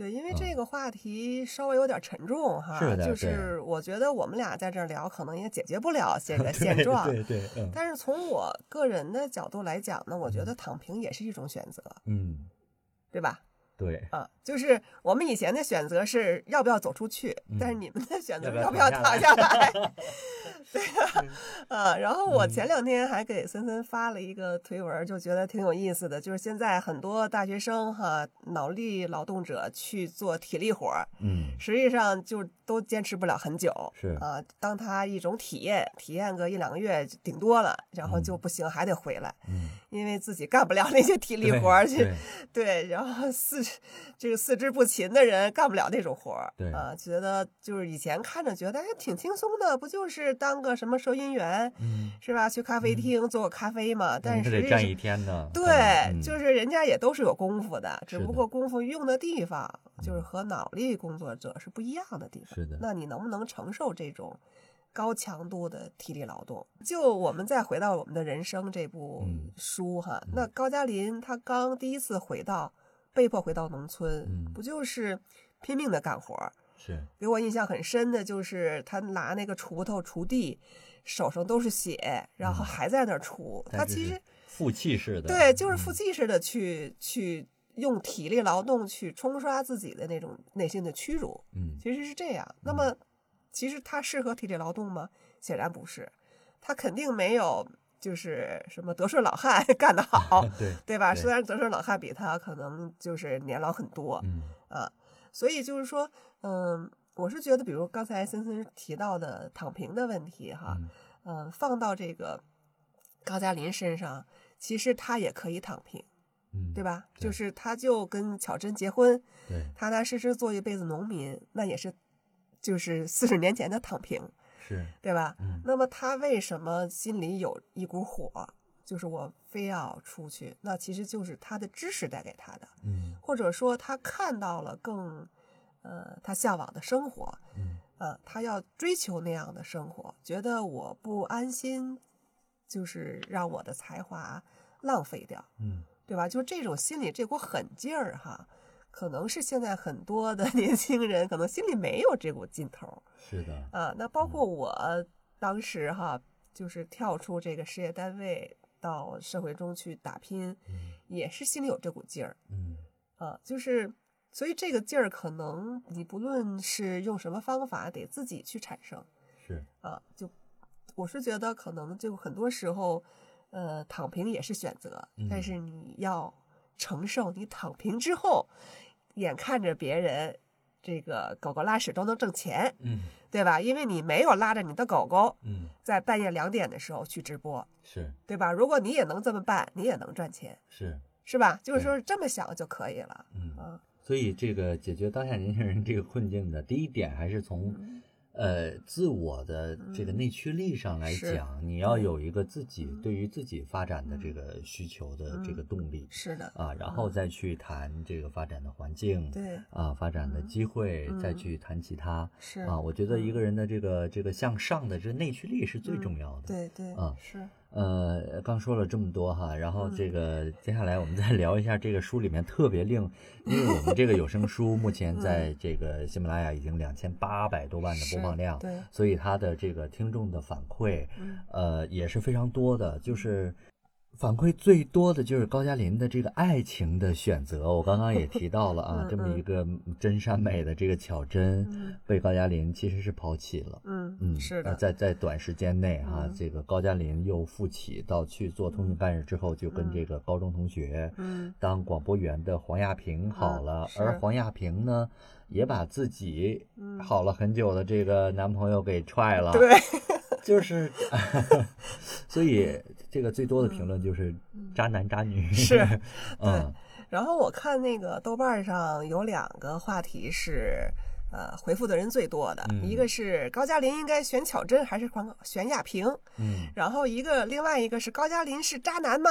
对，因为嗯这个话题稍微有点沉重哈，就是的对是我觉得我们俩在这儿聊，可能也解决不了 现在现对状。对对，嗯但是从我个人的角度来讲呢，我觉得躺平也是一种选择，嗯，对吧？对，啊，就是我们以前的选择是要不要走出去，但是嗯你们的选择要不是要躺下下来，对呀、啊，然后我嗯前两天还给森森发了一个推文，就觉得挺有意思的，就是现在很多大学生哈，脑力劳动者去做体力活儿，嗯实际上就都坚持不了很久，是。啊，当他一种体验，体验个一两个月顶多了，然后就嗯不行，还得回来，嗯，因为自己干不了那些体力活儿去。对 对，然后四这个四肢不勤的人干不了那种活儿，对啊，觉得就是以前看着觉得哎挺轻松的，不就是当个什么收银员嗯，是吧？去咖啡厅做个咖啡嘛，但是站一天呢，对，嗯就是人家也都是有功夫的，只不过功夫用的地方就是嗯和脑力工作者是不一样的地方。是的那你能不能承受这种高强度的体力劳动？就我们再回到我们的人生这部嗯书哈，嗯那高加林他刚第一次回到，被迫回到农村，嗯不就是拼命的干活儿？是给我印象很深的就是他拿那个锄头锄地，手上都是血，然后嗯还在那儿锄。他其实负气式的，对，就是负嗯气式的去去用体力劳动去冲刷自己的那种内心的屈辱，嗯其实是这样。那么，其实他适合体力劳动吗？显然不是，他肯定没有就是什么德顺老汉 干得好，对，对吧？虽然德顺老汉比他可能就是年老很多嗯啊，所以就是说，嗯，我是觉得，比如刚才森森提到的躺平的问题哈，嗯嗯，放到这个高加林身上，其实他也可以躺平，嗯，对吧？就是他就跟巧珍结婚，对，踏踏实实做一辈子农民，那也是就是四十年前的躺平。是，对吧？嗯那么他为什么心里有一股火，就是我非要出去？那其实就是他的知识带给他的，嗯或者说他看到了更，呃，他向往的生活，嗯呃，他要追求那样的生活，觉得我不安心，就是让我的才华浪费掉，嗯对吧？就这种心里这股狠劲儿哈，可能是现在很多的 年轻人可能心里没有这股劲头儿是的，啊。那包括我当时哈，就是跳出这个事业单位到社会中去打拼，嗯也是心里有这股劲儿嗯啊，就是。所以这个劲儿，可能你不论是用什么方法，得自己去产生。是，啊，就我是觉得可能就很多时候，呃，躺平也是选择，但嗯是你要承受你躺平之后，眼看着别人这个狗狗拉屎都能挣钱，嗯对吧？因为你没有拉着你的狗狗嗯在半夜两点的时候去直播，是对吧？如果你也能这么办，你也能赚钱，是，是吧？就是对说这么想就可以了。嗯。啊，所以，这个解决当下年轻人这个困境的第一点，还是从呃自我的这个内驱力上来是讲，你要有一个自己对于自己发展的这个需求的这个动力是的，啊，然后再去谈这个发展的环境，对，啊，发展的机会，再嗯去谈其他是啊。我觉得一个人的这个这个向上的这内驱力是最重要的。对对，啊是，呃，刚说了这么多哈，然后嗯。这个接下来我们再聊一下这个书里面特别令，因为我们这个有声书目前在这个喜马拉雅已经两千八百多万的播放量，对，所以它的这个听众的反馈，嗯。呃，也是非常多的，就是。反馈最多的就是高加林的这个爱情的选择，我刚刚也提到了啊，嗯这么一个真善美的这个巧珍嗯。被高加林其实是抛弃了，嗯嗯，呃是的，在在短时间内哈、嗯这个高加林又复起到去做通讯干事之后，就跟这个高中同学嗯当广播员的黄亚平好了，是而黄亚平呢，也把自己嗯。好了很久的这个男朋友给踹了，对，就是，所以这个最多的评论就是渣男渣女，嗯是嗯。然后我看那个豆瓣上有两个话题是，呃，回复的人最多的，嗯一个是高加林应该选巧珍还是选选亚平，嗯然后一个另外一个是高加林是渣男吗？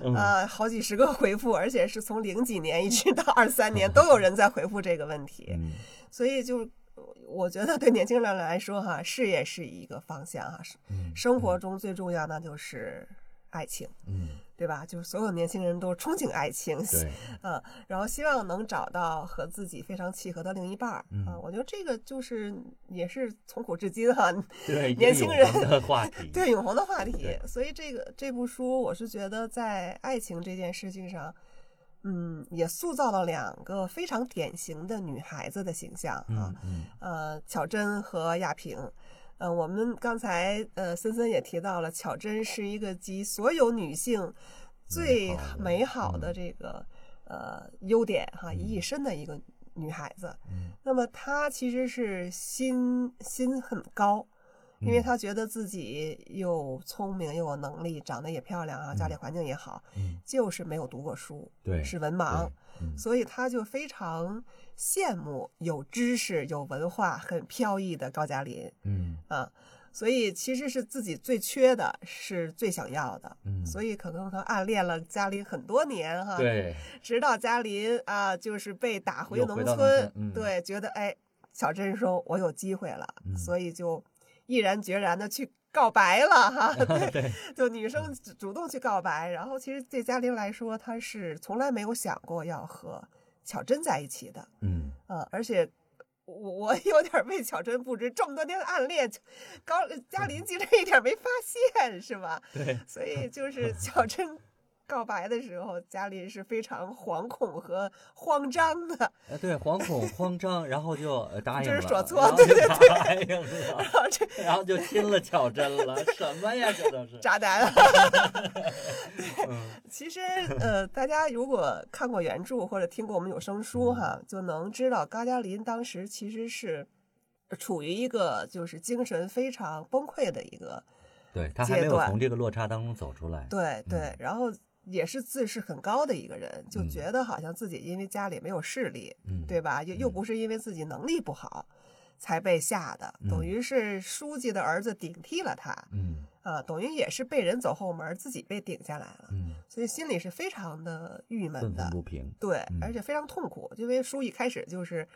嗯呃，好几十个回复，而且是从零几年一直到二三年都有人在回复这个问题，嗯所以就我觉得对年轻人来说哈，事业是一个方向哈，生活中最重要那就是爱情。嗯，对吧？就是所有年轻人都憧憬爱情，对，嗯，然后希望能找到和自己非常契合的另一半儿嗯啊。我觉得这个就是也是从古至今哈，对，年轻人的话题，对永恒的话题。所以这个这部书，我是觉得在爱情这件事情上，嗯，也塑造了两个非常典型的女孩子的形象啊嗯。嗯呃，巧珍和亚萍。呃，我们刚才呃森森也提到了，巧珍是一个集所有女性最美美好好的的这个、呃优点哈于一身的一个女孩子。嗯那么她其实是心心很高，因为嗯她觉得自己又聪明又有能力，长得也漂亮啊，家里环境也好，嗯，就是没有读过书，对，是文盲。所以他就非常羡慕有知识、有文化、很飘逸的高加林嗯啊。所以其实是自己最缺的，是最想要的。嗯，所以可能他暗恋了加林很多年哈，对，直到嘉林啊，就是被打回农农村，村嗯对，觉得哎，小珍说我有机会了，嗯所以就毅然决然的去告白了哈。对，对，就女生主动去告白，然后其实对嘉玲来说，她是从来没有想过要和巧珍在一起的，嗯呃，而且我我有点为巧珍不知，这么多年的暗恋，高嘉玲竟然一点没发现，是吧？对，所以就是 巧珍告白的时候，嘉玲是非常惶恐和慌张的，呃，对，惶恐慌张，然后就呃答 应了，这是说错对对对答应了，然后这然后就亲了巧珍了，什么呀，这都是，渣男。嗯其实，呃，大家如果看过原著或者听过我们有声书哈，就能知道高加林当时其实是处于一个就是精神非常崩溃的一个，对他还没有从这个落差当中走出来，对对嗯，然后也是自视很高的一个人，就嗯。觉得好像自己因为家里没有势力，嗯，对吧？又又嗯。不是因为自己能力不好才被下的，等嗯。于是书记的儿子顶替了他嗯。啊，等于也是被人走后门，自己被顶下来了，嗯，所以心里是非常的郁闷的。对嗯，而且非常痛苦，因为书一开始就是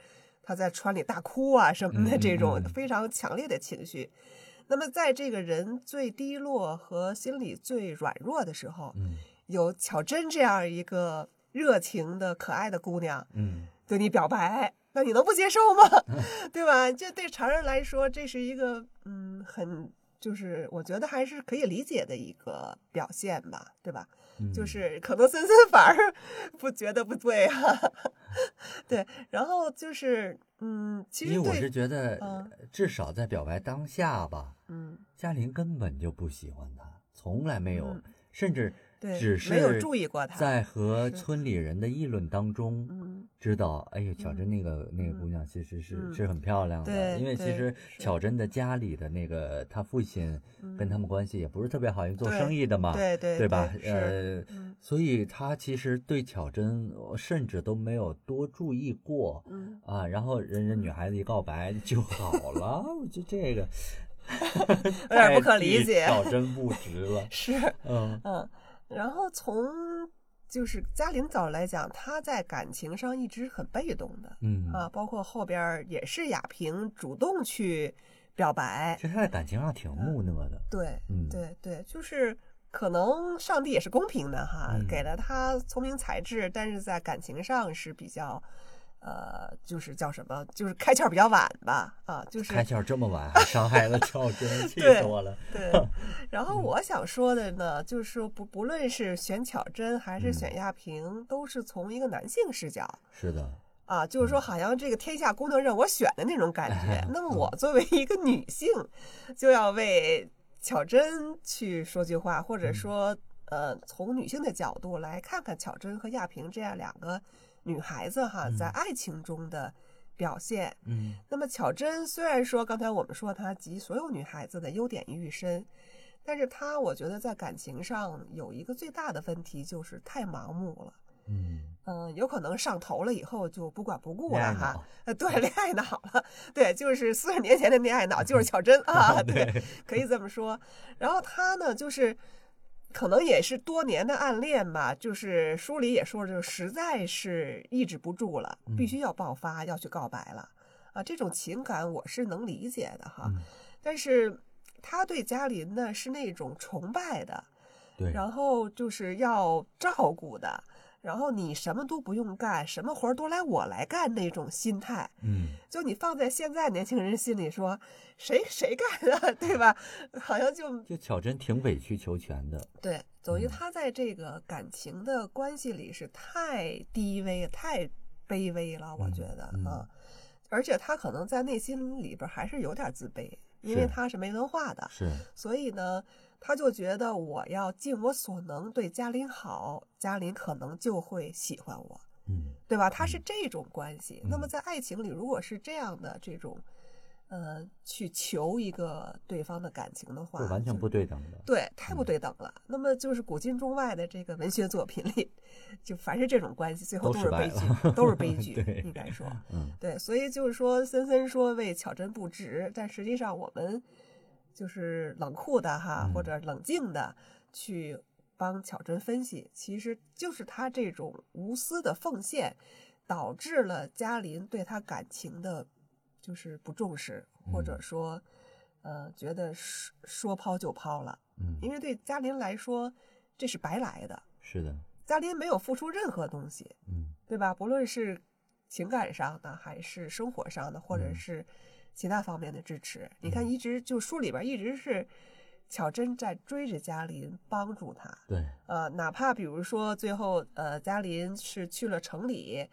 他在川里大哭啊什么的这种嗯。非常强烈的情绪。那么在这个人最低落和心理最软弱的时候，嗯有巧珍这样一个热情的可爱的姑娘嗯对你表白，那你能不接受吗？对吧？这对常人来说，这是一个嗯很。就是我觉得还是可以理解的一个表现吧，对吧？嗯，就是可能森森反而不觉得不对啊，对，然后就是嗯，其实因为我是对，觉得嗯，至少在表白当下吧，嗯，嘉玲根本就不喜欢他，从来没有嗯，甚至对只是没有注意过他在和村里人的议论当中，嗯知道，哎呦，巧珍嗯那个那个嗯姑娘其实是嗯是很漂亮的，因为其实巧珍的家里的那个她父亲跟他们关系也不是特别好，因为做生意的嘛，对对对吧？是呃，嗯所以他其实对巧珍呃甚至都没有多注意过嗯，啊，然后人家女孩子一告白就好了，我觉得这个 有点不可理解巧珍不值了，是嗯嗯，然后从就是嘉玲角度来讲，她在感情上一直很被动的嗯。啊，包括后边儿也是雅萍主动去表白，其实她在感情上挺木讷的，对，嗯。对对，就是可能上帝也是公平的哈，嗯。给了他聪明才智，但是在感情上是比较，呃，就是叫什么，就是开窍比较晚吧，啊，就是开窍这么晚还伤害了巧珍，气对死我了。对。然后我想说的呢，就是说不不论是选巧珍还是选亚萍，都是从一个男性视角。是的，啊，就是说，好像这个天下公能任我选的那种感觉。那么我作为一个女性，就要为巧珍去说句话，或者说，呃，从女性的角度来看看巧珍和亚萍这样两个女孩子哈，在爱情中的表现。嗯那么巧珍虽然说刚才我们说她集所有女孩子的优点于一身，但是她我觉得在感情上有一个最大的问题，就是太盲目了。嗯，嗯，有可能上头了以后就不管不顾了哈对，恋爱脑了，对，就是四十年前的恋爱脑，就是 巧珍啊，对，可以这么说。然后她呢，就是可能也是多年的暗恋吧，就是书里也说，就实在是抑制不住了，必须要爆发，要去告白了。啊。这种情感我是能理解的哈，嗯。但是他对嘉林呢是那种崇拜的，对，然后就是要照顾的，然后你什么都不用干，什么活儿都来我来干那种心态，嗯。就你放在现在年轻人心里说，谁谁干啊，对吧？好像就就巧珍挺委曲求全的，对，等于嗯。他在这个感情的关系里是太低微、太卑微了，我觉得嗯啊，而且他可能在内心里边还是有点自卑，因为是。他是没文化的，是，所以呢，他就觉得我要尽我所能对嘉林好，嘉林可能就会喜欢我，嗯对吧？他是这种关系。那么嗯在爱情里，如果是这样的这种，呃，去求一个对方的感情的话，是完全不对等的，对，太不嗯对等了。那么就是古今中外的这个文学作品里，就凡是这种关系，最后都是悲剧了，都是悲 剧，应该说。嗯对，所以就是说，森森说为巧珍不值，但实际上我们就是冷酷的哈，或嗯。者冷静的去帮巧珍分析，其实就是他这种无私的奉献，导致了嘉林对他感情的，就是不重视，或者嗯。说，呃，觉得说说抛就抛了，嗯，因为对嘉林来说，这是白来的，是的，嘉林没有付出任何东西，嗯。对吧？不论是情感上的，还是生活上的，或者嗯。是其他方面的支持，你看，嗯一直就书里边一直是巧珍在追着嘉林，帮助他。对，呃，哪怕比如说最后呃嘉林是去了城里，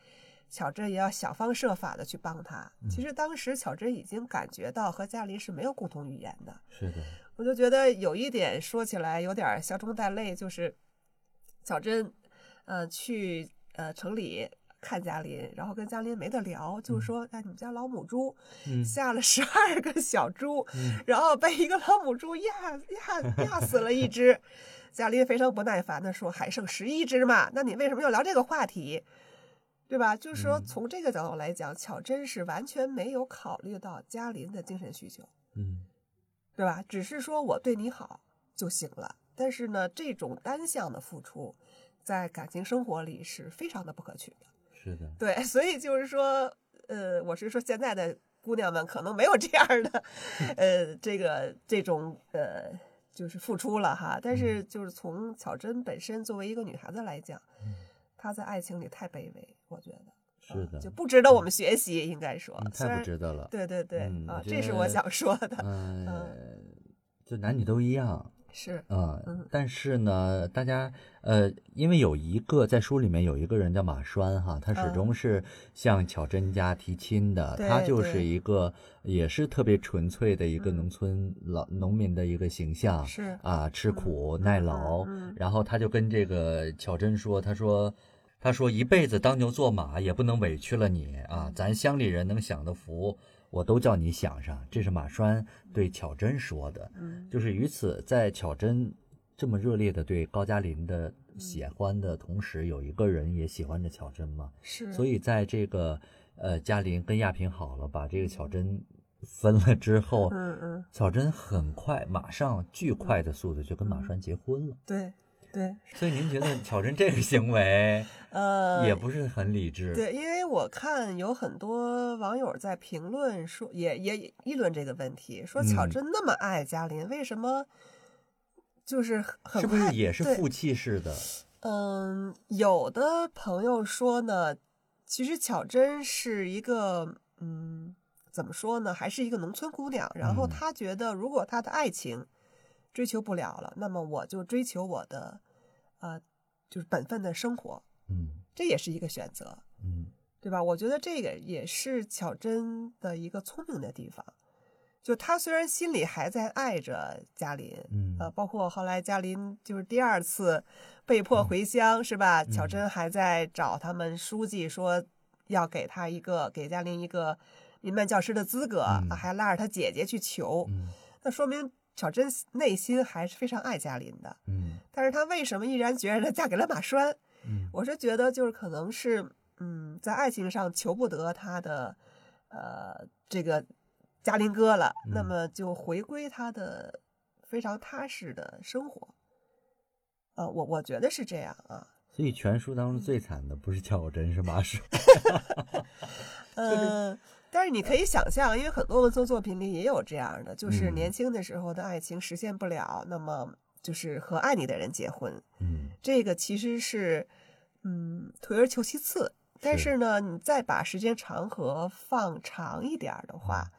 巧珍也要想方设法的去帮他。其实当时巧珍已经感觉到和嘉林是没有共同语言的，是的，我就觉得有一点说起来有点笑中带泪，就是巧珍，呃，去呃城里看嘉林，然后跟嘉林没得聊，就说，哎，你们家老母猪嗯下了十二个小猪，嗯 然后被一个老母猪压压压死了一只。嘉林非常不耐烦的说：“还剩十一只嘛，那你为什么要聊这个话题？”对吧？就是说嗯从这个角度来讲，巧真是完全没有考虑到嘉林的精神需求，嗯对吧？只是说我对你好就行了。但是呢，这种单向的付出，在感情生活里是非常的不可取的。是的，对，所以就是说，呃，我是说现在的姑娘们可能没有这样的，呃，这个这种呃，就是付出了哈。但是就是从巧珍本身作为一个女孩子来讲，她在爱情里太卑微，我觉得是的，啊就不值得我们学习，应该说嗯，太不值得了。对对对啊，这是我想说的，嗯，就男女都一样，是嗯嗯，但是呢，大家呃，因为有一个在书里面有一个人叫马栓哈，他始嗯。终是向巧珍家提亲的，对他就是一个也是特别纯粹的一个嗯。农村老农民的一个形象，是啊，吃苦耐劳，嗯。嗯然后他就跟这个巧珍说，他说。他说：“一辈子当牛做马，也不能委屈了你啊！嗯。咱乡里人能享的福，我都叫你想上。”这是马栓对巧珍说的。嗯就是于此，在巧珍这么热烈的对高加林的喜欢的同时，有一个人也喜欢着巧珍嘛。是，所以在这个呃嘉林跟亚平好了，把这个巧珍分了之后，嗯嗯，巧珍很快马上巨快的速度就跟马栓结婚了。对对，所以您觉得巧珍这个行为 呃，也不是很理智？对，因为我看有很多网友在评论说，也也议论这个问题，说巧嗯珍那么爱嘉林，为什么就是很是不是也是负气式的？嗯，有的朋友说呢，其实巧珍是一个，嗯，怎么说呢，还是一个农村姑娘。然后嗯她觉得，如果她的爱情追求不了了，那么我就追求我的，呃，就是本分的生活，嗯这也是一个选择。嗯对吧？我觉得这个也是巧珍的一个聪明的地方。就她虽然心里还在爱着嘉林，嗯呃，包括后来嘉林就是第二次被迫回乡，是吧？巧嗯珍还在找他们书记说要给他一个给嘉林一个民办教师的资格，嗯还拉着他姐姐去求，嗯那说明巧珍内心还是非常爱嘉林的。嗯但是她为什么毅然决然的嫁给了马栓？嗯我是觉得就是可能是，嗯，在爱情上求不得他的，呃，这个嘉林哥了，那嗯么就回归他的非常踏实的生活。呃，我我觉得是这样啊，所以全书当中最惨的不是巧珍，是马栓。嗯、但是你可以想象，因为很多文学作品里也有这样的，就是嗯。年轻的时候的爱情实现不了，那么就是和爱你的人结婚，嗯。这个其实是，嗯，退而求其次。但是。是呢，你再把时间长河放长一点的话，嗯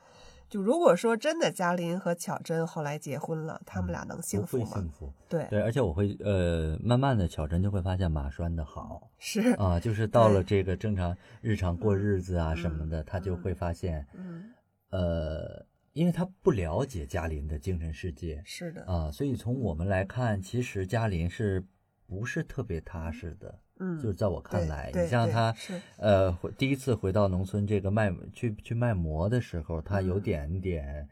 就如果说真的嘉林和巧珍后来结婚了，他们俩能幸福吗？会幸福。对，对，而且我会呃，慢慢的巧珍就会发现马栓的好是，啊，就是到了这个正常日常过日子啊什么的，他就嗯会发现，嗯，呃，因为他不了解嘉林的精神世界是的，啊，所以从我们来看，其实嘉林是不是特别踏实的？嗯，就是在我看来，你像他，呃，回第一次回到农村这个卖去去卖馍的时候，他有嗯。点点，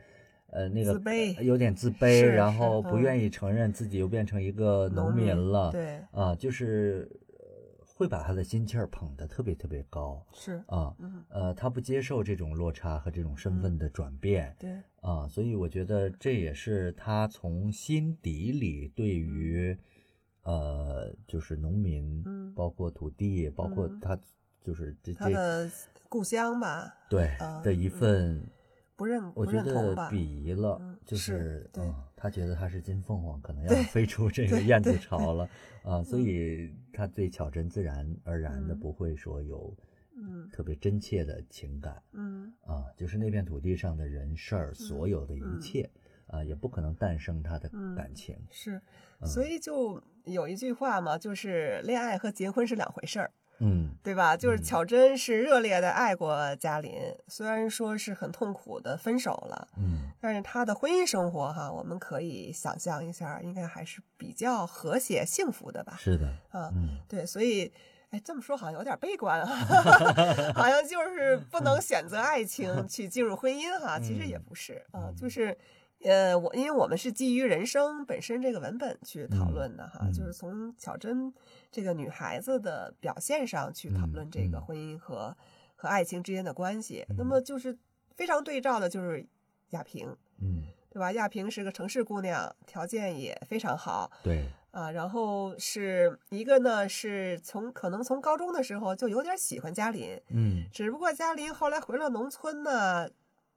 呃，那个自卑呃有点自 卑，然后不愿意承认自己又变成一个农民了，对，啊，就是呃会把他的心气儿捧得特别特别高是，啊，嗯，呃，他不接受这种落差和这种身份的转变对，啊，所以我觉得这也是他从心底里对于，呃，就是农民，嗯包括土地，包括嗯他就是这这他的故乡吧，对啊的一嗯份，不认我觉得？鄙夷了嗯，就是是嗯，他觉得他是金凤凰，可能要飞出这个燕子巢了啊，所以他对巧珍自然而然的嗯不会说有嗯特别真切的情感嗯啊，就是那片土地上的人事儿，所有的一嗯切啊，也不可能诞生他的嗯感情。是，嗯所以就有一句话嘛，就是恋爱和结婚是两回事儿。嗯对吧？就是嗯巧珍是热烈的爱过嘉林，虽然说是很痛苦的分手了，嗯但是她的婚姻生活哈，我们可以想象一下，应该还是比较和谐幸福的吧？是的，啊，嗯对，所以，哎，这么说好像有点悲观啊，好像就是不能选择爱情 去进入婚姻哈，其实也不是啊，嗯就是呃，我因为我们是基于人生本身这个文本去讨嗯论的哈，嗯就是从巧珍这个女孩子的表现上去讨嗯论这个嗯婚姻和、和爱情之间的关系。那嗯么就是非常对照的就是亚萍，嗯，对吧？亚萍是个城市姑娘，条件也非常好对，啊。然后是一个呢，是从可能从高中的时候就有点喜欢嘉林，嗯只不过嘉林后来回了农村呢，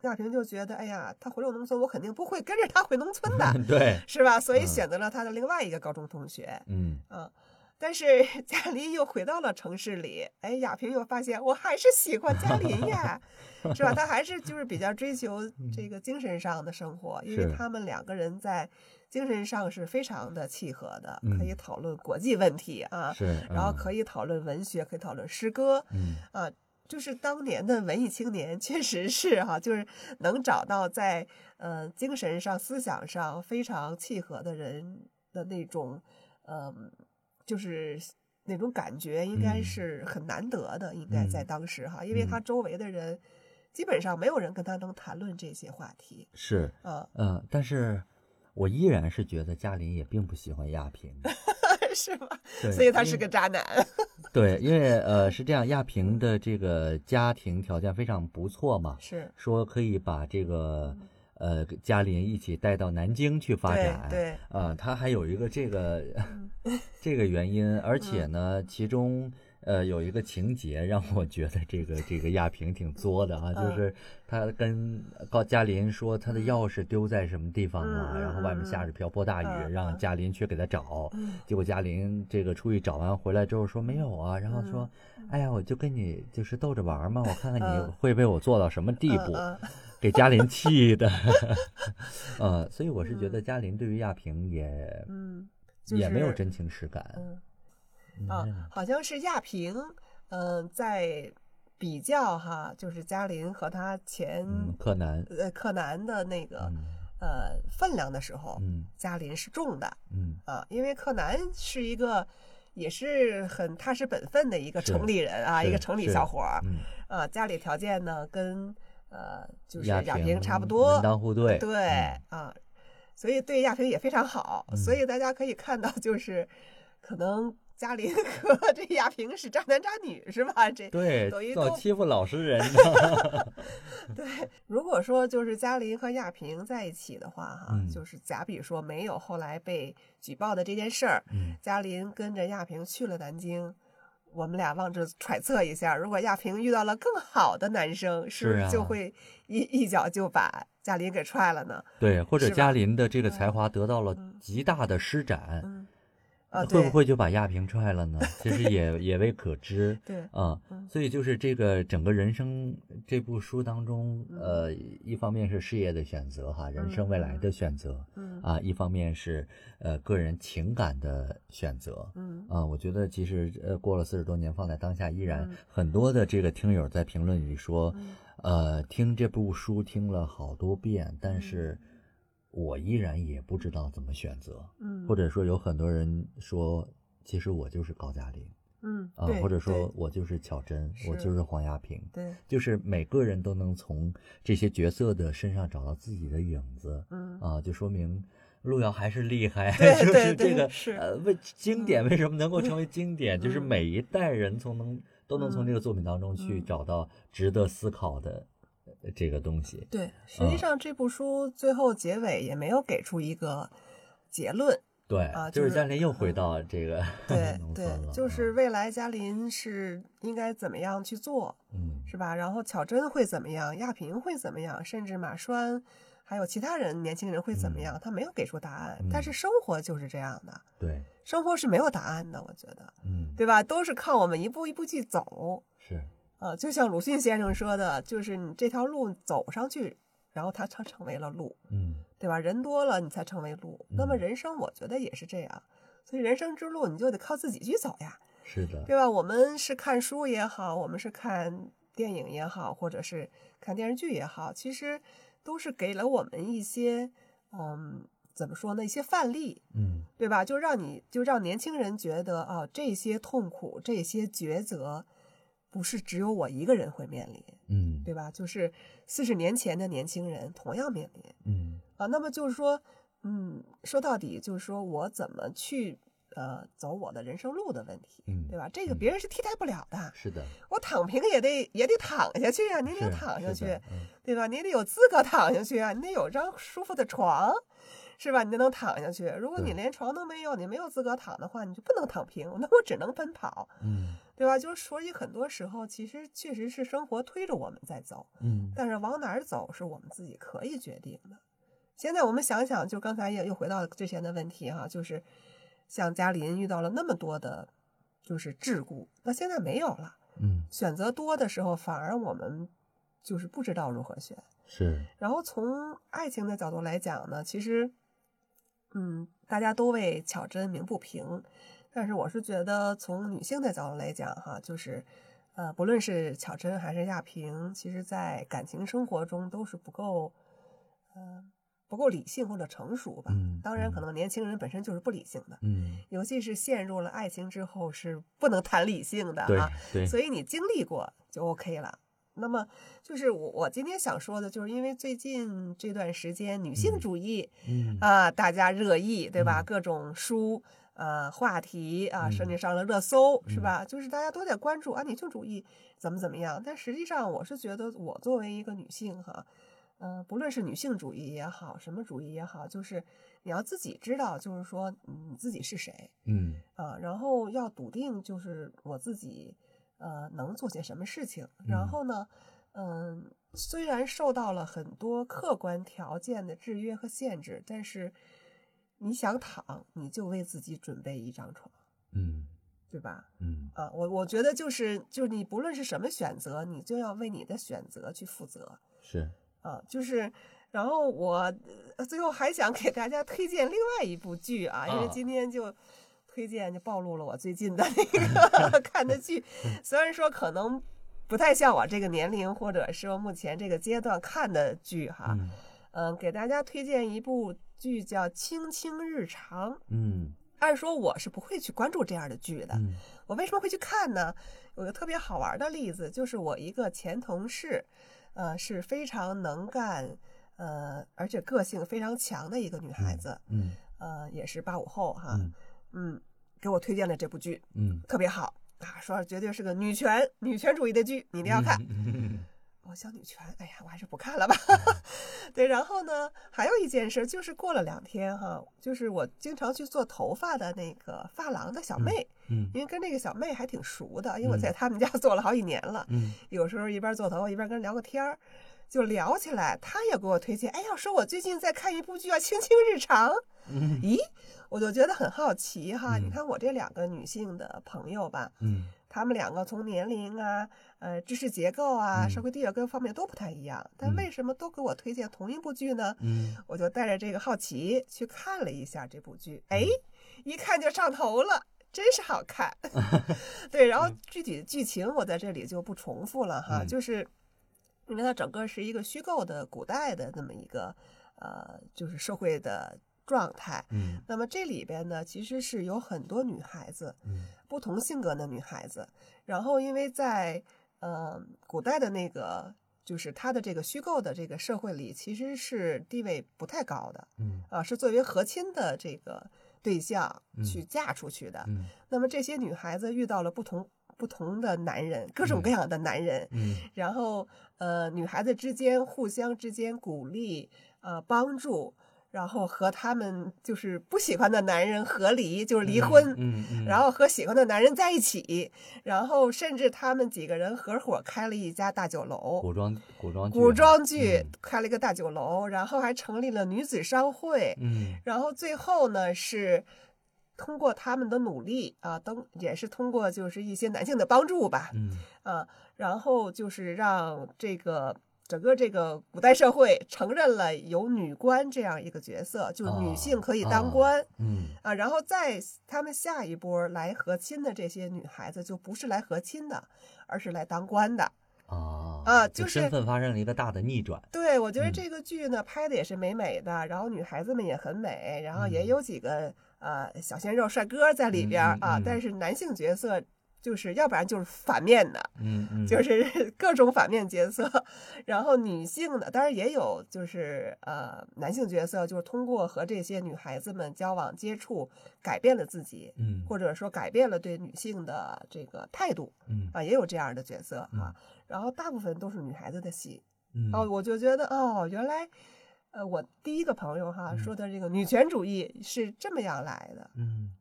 亚萍就觉得，哎呀，他回了农村，我肯定不会跟着他回农村的，对，是吧？所以嗯选择了他的另外一个高中同学。嗯啊，但是 嘉林又回到了城市里，哎，亚萍又发现我还是喜欢嘉林呀，是吧？他还是就是比较追求这个精神上的生活，因为他们两个人在精神上是非常的契合的，可以嗯讨论国际问题啊，是，然后嗯可以讨论文学，可以讨论诗歌，嗯啊，就是当年的文艺青年，确实是哈、就是能找到在呃精神上、思想上非常契合的人的那种，嗯、就是那种感觉，应该嗯。是很难得的，应该在嗯当时哈，因为他嗯。周围的人基本上没有人跟他能谈论这些话题是，啊，嗯，但是我依然是觉得嘉林也并不喜欢亚萍，是吗？所以他是个渣男，对，因为呃是这样，亚萍的这个家庭条件非常不错嘛，是说可以把这个呃嘉林一起带到南京去发展，对，啊，他还有一个这个嗯这个原因，而且呢，其中呃有一个情节让我觉得这个这个亚萍挺作的啊，就嗯。是他跟高嘉林说他的钥匙丢在什么地方了，然后外面下着瓢泼大雨，让嘉林去给他找，嗯。结果嘉林这个出去找完回来之后说没有啊，然后说，嗯哎呀，我就跟你就是逗着玩嘛，我看看你嗯。会被我做到什么地步，给嘉林气的，呃，所以我是觉得嘉林对于亚萍也、嗯，就也没有真情实感。嗯。嗯啊，好像是亚平，嗯、在比较哈，就是嘉林和他前、嗯，柯南，呃柯南的那个、嗯呃分量的时候，嗯嘉林是重的嗯。啊，因为柯南是一个也是很踏实本分的一个城里人啊，一个城里小伙儿嗯，啊，家里条件呢跟呃就是亚亚萍差不多门，当户对，对嗯啊，所以对亚平也非常好，所以大家可以看到，就是可能嘉林和这亚萍是渣男渣女是吧？这对等于，老欺负老实人的，对，如果说就是嘉林和亚萍在一起的话，哈，嗯就是假比说没有后来被举报的这件事儿，嗯嘉林跟着亚萍去了南京。我们俩望着揣测一下，如果亚萍遇到了更好的男生，是不是就会一一脚就把嘉林给踹了呢？对，或者嘉林的这个才华得到了极大的施展，嗯，啊，会不会就把亚平踹了呢？其实也也未可知。对，啊、嗯。所以就是这个整个人生这部书当中，呃，一方面是事业的选择哈，人生未来的选择，嗯。啊，一方面是呃个人情感的选择，嗯。啊，我觉得其实呃过了四十多年，放在当下依然嗯。很多的这个听友在评论里说，嗯。呃，听这部书听了好多遍，但是我依然也不知道怎么选择，嗯，或者说有很多人说，其实我就是高嘉林。嗯啊，或者说我就是巧珍，我就是黄亚萍，对，就是每个人都能从这些角色的身上找到自己的影子，嗯。啊，就说明路遥还是厉害，对 就是这个是呃，为经典为什么能够成为经 典，就是嗯。每一代人从能都能从这个作品当中去嗯。找到值得思考的呃这个东西，对，实际嗯上这部书最后结尾也没有给出一个结论。对，就啊就是是嘉林又回到这个对 对，，就是嗯未来嘉林是应该怎么样去做，嗯是吧？然后巧珍会怎么样，亚平会怎么样，甚至马栓还有其他人年轻人会怎么样，他没有给出答案。但是嗯生活就是这样的，对，生活是没有答案的，我觉得，嗯对吧？都是靠我们一步一步去走。是，啊，就像鲁迅先生说的，就是你这条路走上去，然后它成成为了路，嗯对吧？人多了，你才成为路。那么嗯人生，我觉得也是这样。所以人生之路，你就得靠自己去走呀，是的，对吧？我们是看书也好，我们是看电影也好，或者是看电视剧也好，其实都是给了我们一些，嗯，怎么说呢？一些范例，嗯对吧？就让你就让年轻人觉得啊，这些痛苦、这些抉择，不是只有我一个人会面临，嗯对吧？就是四十年前的年轻人同样面临嗯啊，那么就是说，嗯，说到底就是说我怎么去呃走我的人生路的问题，嗯对吧？这个嗯别人是替代不了的，是的，我躺平也得也得躺下去啊，你得躺下去，嗯对吧？你得有资格躺下去啊，你得有张舒服的床，是吧？你才能躺下去。如果你连床都没有，你没有资格躺的话，你就不能躺平，那我只能奔跑，嗯对吧？就是所以很多时候，其实确实是生活推着我们在走，嗯但是往哪儿走是我们自己可以决定的。现在我们想想，就刚才也又回到之前的问题哈、就是像嘉林遇到了那么多的，就是桎梏，那现在没有了。嗯，选择多的时候，反而我们就是不知道如何选。是，然后从爱情的角度来讲呢，其实，嗯，大家都为巧珍鸣不平，但是我是觉得从女性的角度来讲，哈，就是，呃，不论是巧珍还是亚萍，其实在感情生活中都是不够，呃，不够理性或者成熟吧。嗯当然，可嗯能年轻人本身就是不理性的，嗯，尤其是陷入了爱情之后是不能谈理性的对啊。对，所以你经历过就 OK 了。那么，就是我我今天想说的，就是因为最近这段时间女性嗯主义嗯啊、大家热议，对吧？嗯各种书。呃，话题啊，嗯甚至上了热搜，是嗯吧？就是大家都在关注啊，女性主义怎么怎么样。但实际上，我是觉得，我作为一个女性哈，呃，不论是女性主义也好，什么主义也好，就是你要自己知道，就是说嗯你自己是谁，嗯啊，然后要笃定，就是我自己，呃，能做些什么事情。然嗯后呢，嗯，虽然受到了很多客观条件的制约和限制，但是你想躺，你就为自己准备一张床，嗯对吧？嗯。啊，我我觉得就是就是你不论是什么选择，你就要为你的选择去负责。是，啊，就是。然后我呃最后还想给大家推荐另外一部剧啊，因为啊今天就推荐就暴露了我最近的那 个看的剧，虽然说可能不太像我这个年龄或者说目前这个阶段看的剧哈，嗯。嗯，给大家推荐一部剧叫《卿卿日常》。嗯按说我是不会去关注这样的剧的，嗯我为什么会去看呢？有个特别好玩的例子，就是我一个前同事，呃，是非常能干，呃，而且个性非常强的一个女孩子，嗯呃，也是八五后哈，嗯嗯，给我推荐了这部剧，嗯，特别好啊，说绝对是个女权女权主义的剧，你一定要看。小女权，哎呀，我还是不看了吧。对，然后呢，还有一件事，就是过了两天哈，就是我经常去做头发的那个发廊的小妹，嗯。因为跟那个小妹还挺熟的，因为我嗯。在他们家 做了好几年了，嗯。有时候一边做头发一边跟人聊个天儿，就聊起来，她也给我推荐，哎呀，说我最近在看一部剧啊《卿卿日常》，嗯。咦，我就觉得很好奇哈，你嗯看我这两个女性的朋友吧，嗯她们两个从年龄啊、呃知识结构啊、嗯。社会地位各方面都不太一样，但嗯。为什么都给我推荐同一部剧呢？嗯。我就带着这个好奇去看了一下这部剧，嗯。哎，一看就上头了。真是好看，对，然后具体的剧情我在这里就不重复了哈，嗯。就是因为它整个是一个虚构的古代的那么一个呃，就是社会的状态。嗯。那么这里边呢，其实是有很多女孩子，嗯。不同性格的女孩子，然后因为在呃古代的那个就是她的这个虚构的这个社会里，其实是地位不太高的嗯。啊，是作为和亲的这个对象嗯。去嫁出去的。嗯。那么这些女孩子遇到了不同不同的男人，各种各样的男人，嗯。然后呃，女孩子之间互相之间鼓励，呃，帮助，然后和他们就是不喜欢的男人和离，就是离婚，嗯嗯，然后和喜欢的男人在一起，然后甚至他们几个人合伙开了一家大酒楼，古装古装剧古装剧嗯。开了一个大酒楼，然后还成立了女子商会，嗯。然后最后呢是通过他们的努力啊，都也是通过就是一些男性的帮助吧，嗯。啊，然后就是让这个整个这个古代社会承认了有女官这样一个角色，就是女性可以当啊官。嗯啊，然后再他们下一波来和亲的这些女孩子，就不是来和亲的，而是来当官的。啊啊就是身份发生了一个大的逆转。对，我觉得嗯这个剧呢、拍的也是美美的，然后女孩子们也很美，然后也嗯有几个呃小鲜肉帅哥在里边儿、啊，但是男性角色就是要不然就是反面的，嗯嗯，就是 各种反面角色。然后女性的当然也有，就是呃男性角色，就是通过和这些女孩子们交往接触，改变了自己，嗯或者说改变了对女性的这个态度嗯啊，也有这样的角色嗯啊。然后大部分都是女孩子的戏嗯哦，我就觉得哦，原来呃我第一个朋友哈嗯说的这个女权主义是这么样来的。嗯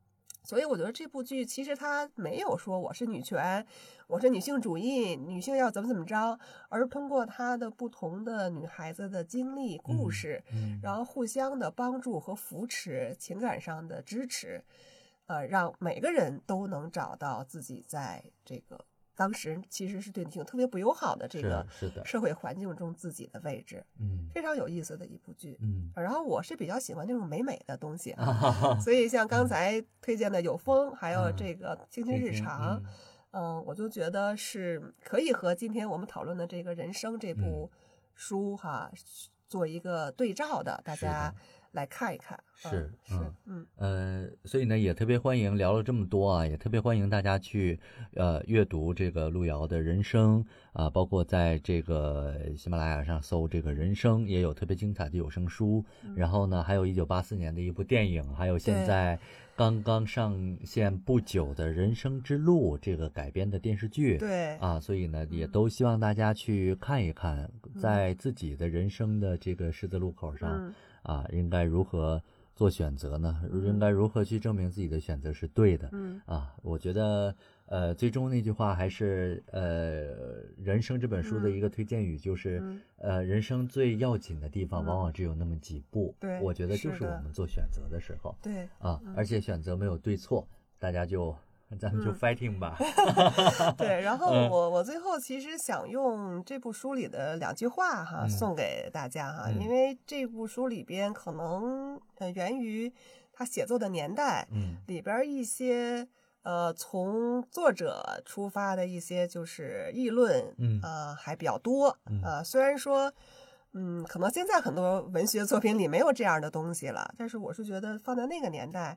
所以我觉得这部剧其实它没有说我是女权，我是女性主义，女性要怎么怎么着，而是通过她的不同的女孩子的经历故事，嗯，然后互相的帮助和扶持，情感上的支持，呃，让每个人都能找到自己在这个当时其实是对女性特别不友好的这个社会环境中自己的位置，嗯。非常有意思的一部剧。嗯。然后我是比较喜欢那种美美的东西 所以像刚才推荐的有风，还有嗯这个青青日常，嗯，我就觉得是可以和今天我们讨论的这个人生这部书哈、做一个对照的，大家来看一看。是嗯是嗯，嗯呃，所以呢，也特别欢迎聊了这么多啊，也特别欢迎大家去呃阅读这个路遥的人生啊，包括在这个喜马拉雅上搜这个人生，也有特别精彩的有声书。然后呢，还有一九八四年的一部电影，还有现在刚刚上线不久的《人生之路》这个改编的电视剧。对，啊，所以呢，也都希望大家去看一看，在自己的人生的这个十字路口上，嗯啊，应该如何做选择呢？应该如何去证明自己的选择是对的？嗯啊，我觉得，呃，最终那句话还是，呃，人生这本书的一个推荐语就是，嗯呃，人生最要紧的地方嗯往往只有那么几步。对我觉得就是是我们做选择的时候对，啊，而且选择没有对错，大家就咱们就嗯。fighting 吧。对，然后嗯。我我最后其实想用这部书里的两句话哈、嗯。送给大家哈，嗯。因为这部书里边可能呃源于他写作的年代，嗯。里边儿一些呃从作者出发的一些就是议论，嗯。呃还比较多嗯。啊、虽然说。嗯，可能现在很多文学作品里没有这样的东西了，但是我是觉得放在那个年代，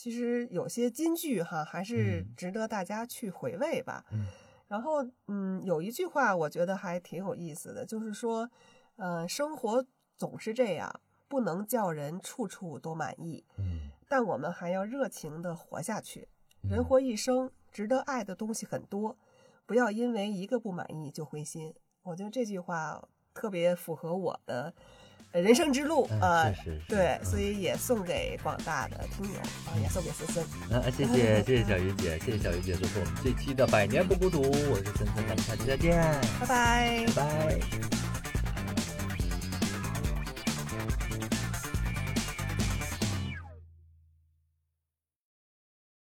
其实有些金句哈，还是嗯值得大家去回味吧。嗯然后，嗯，有一句话我觉得还挺有意思的，就是说，呃，生活总是这样，不能叫人处处都满意，嗯但我们还要热情的活下去。人嗯活一生，值得爱的东西很多，不要因为一个不满意就灰心。我觉得这句话特别符合我的呃人生之路嗯啊、是是是对，嗯所以也送给广大的听友啊，也送给森森。啊，谢谢 谢谢小云姐，谢谢小云姐做客我们这期的《百年不孤独》，我是森森，咱们下期再见，拜拜拜拜。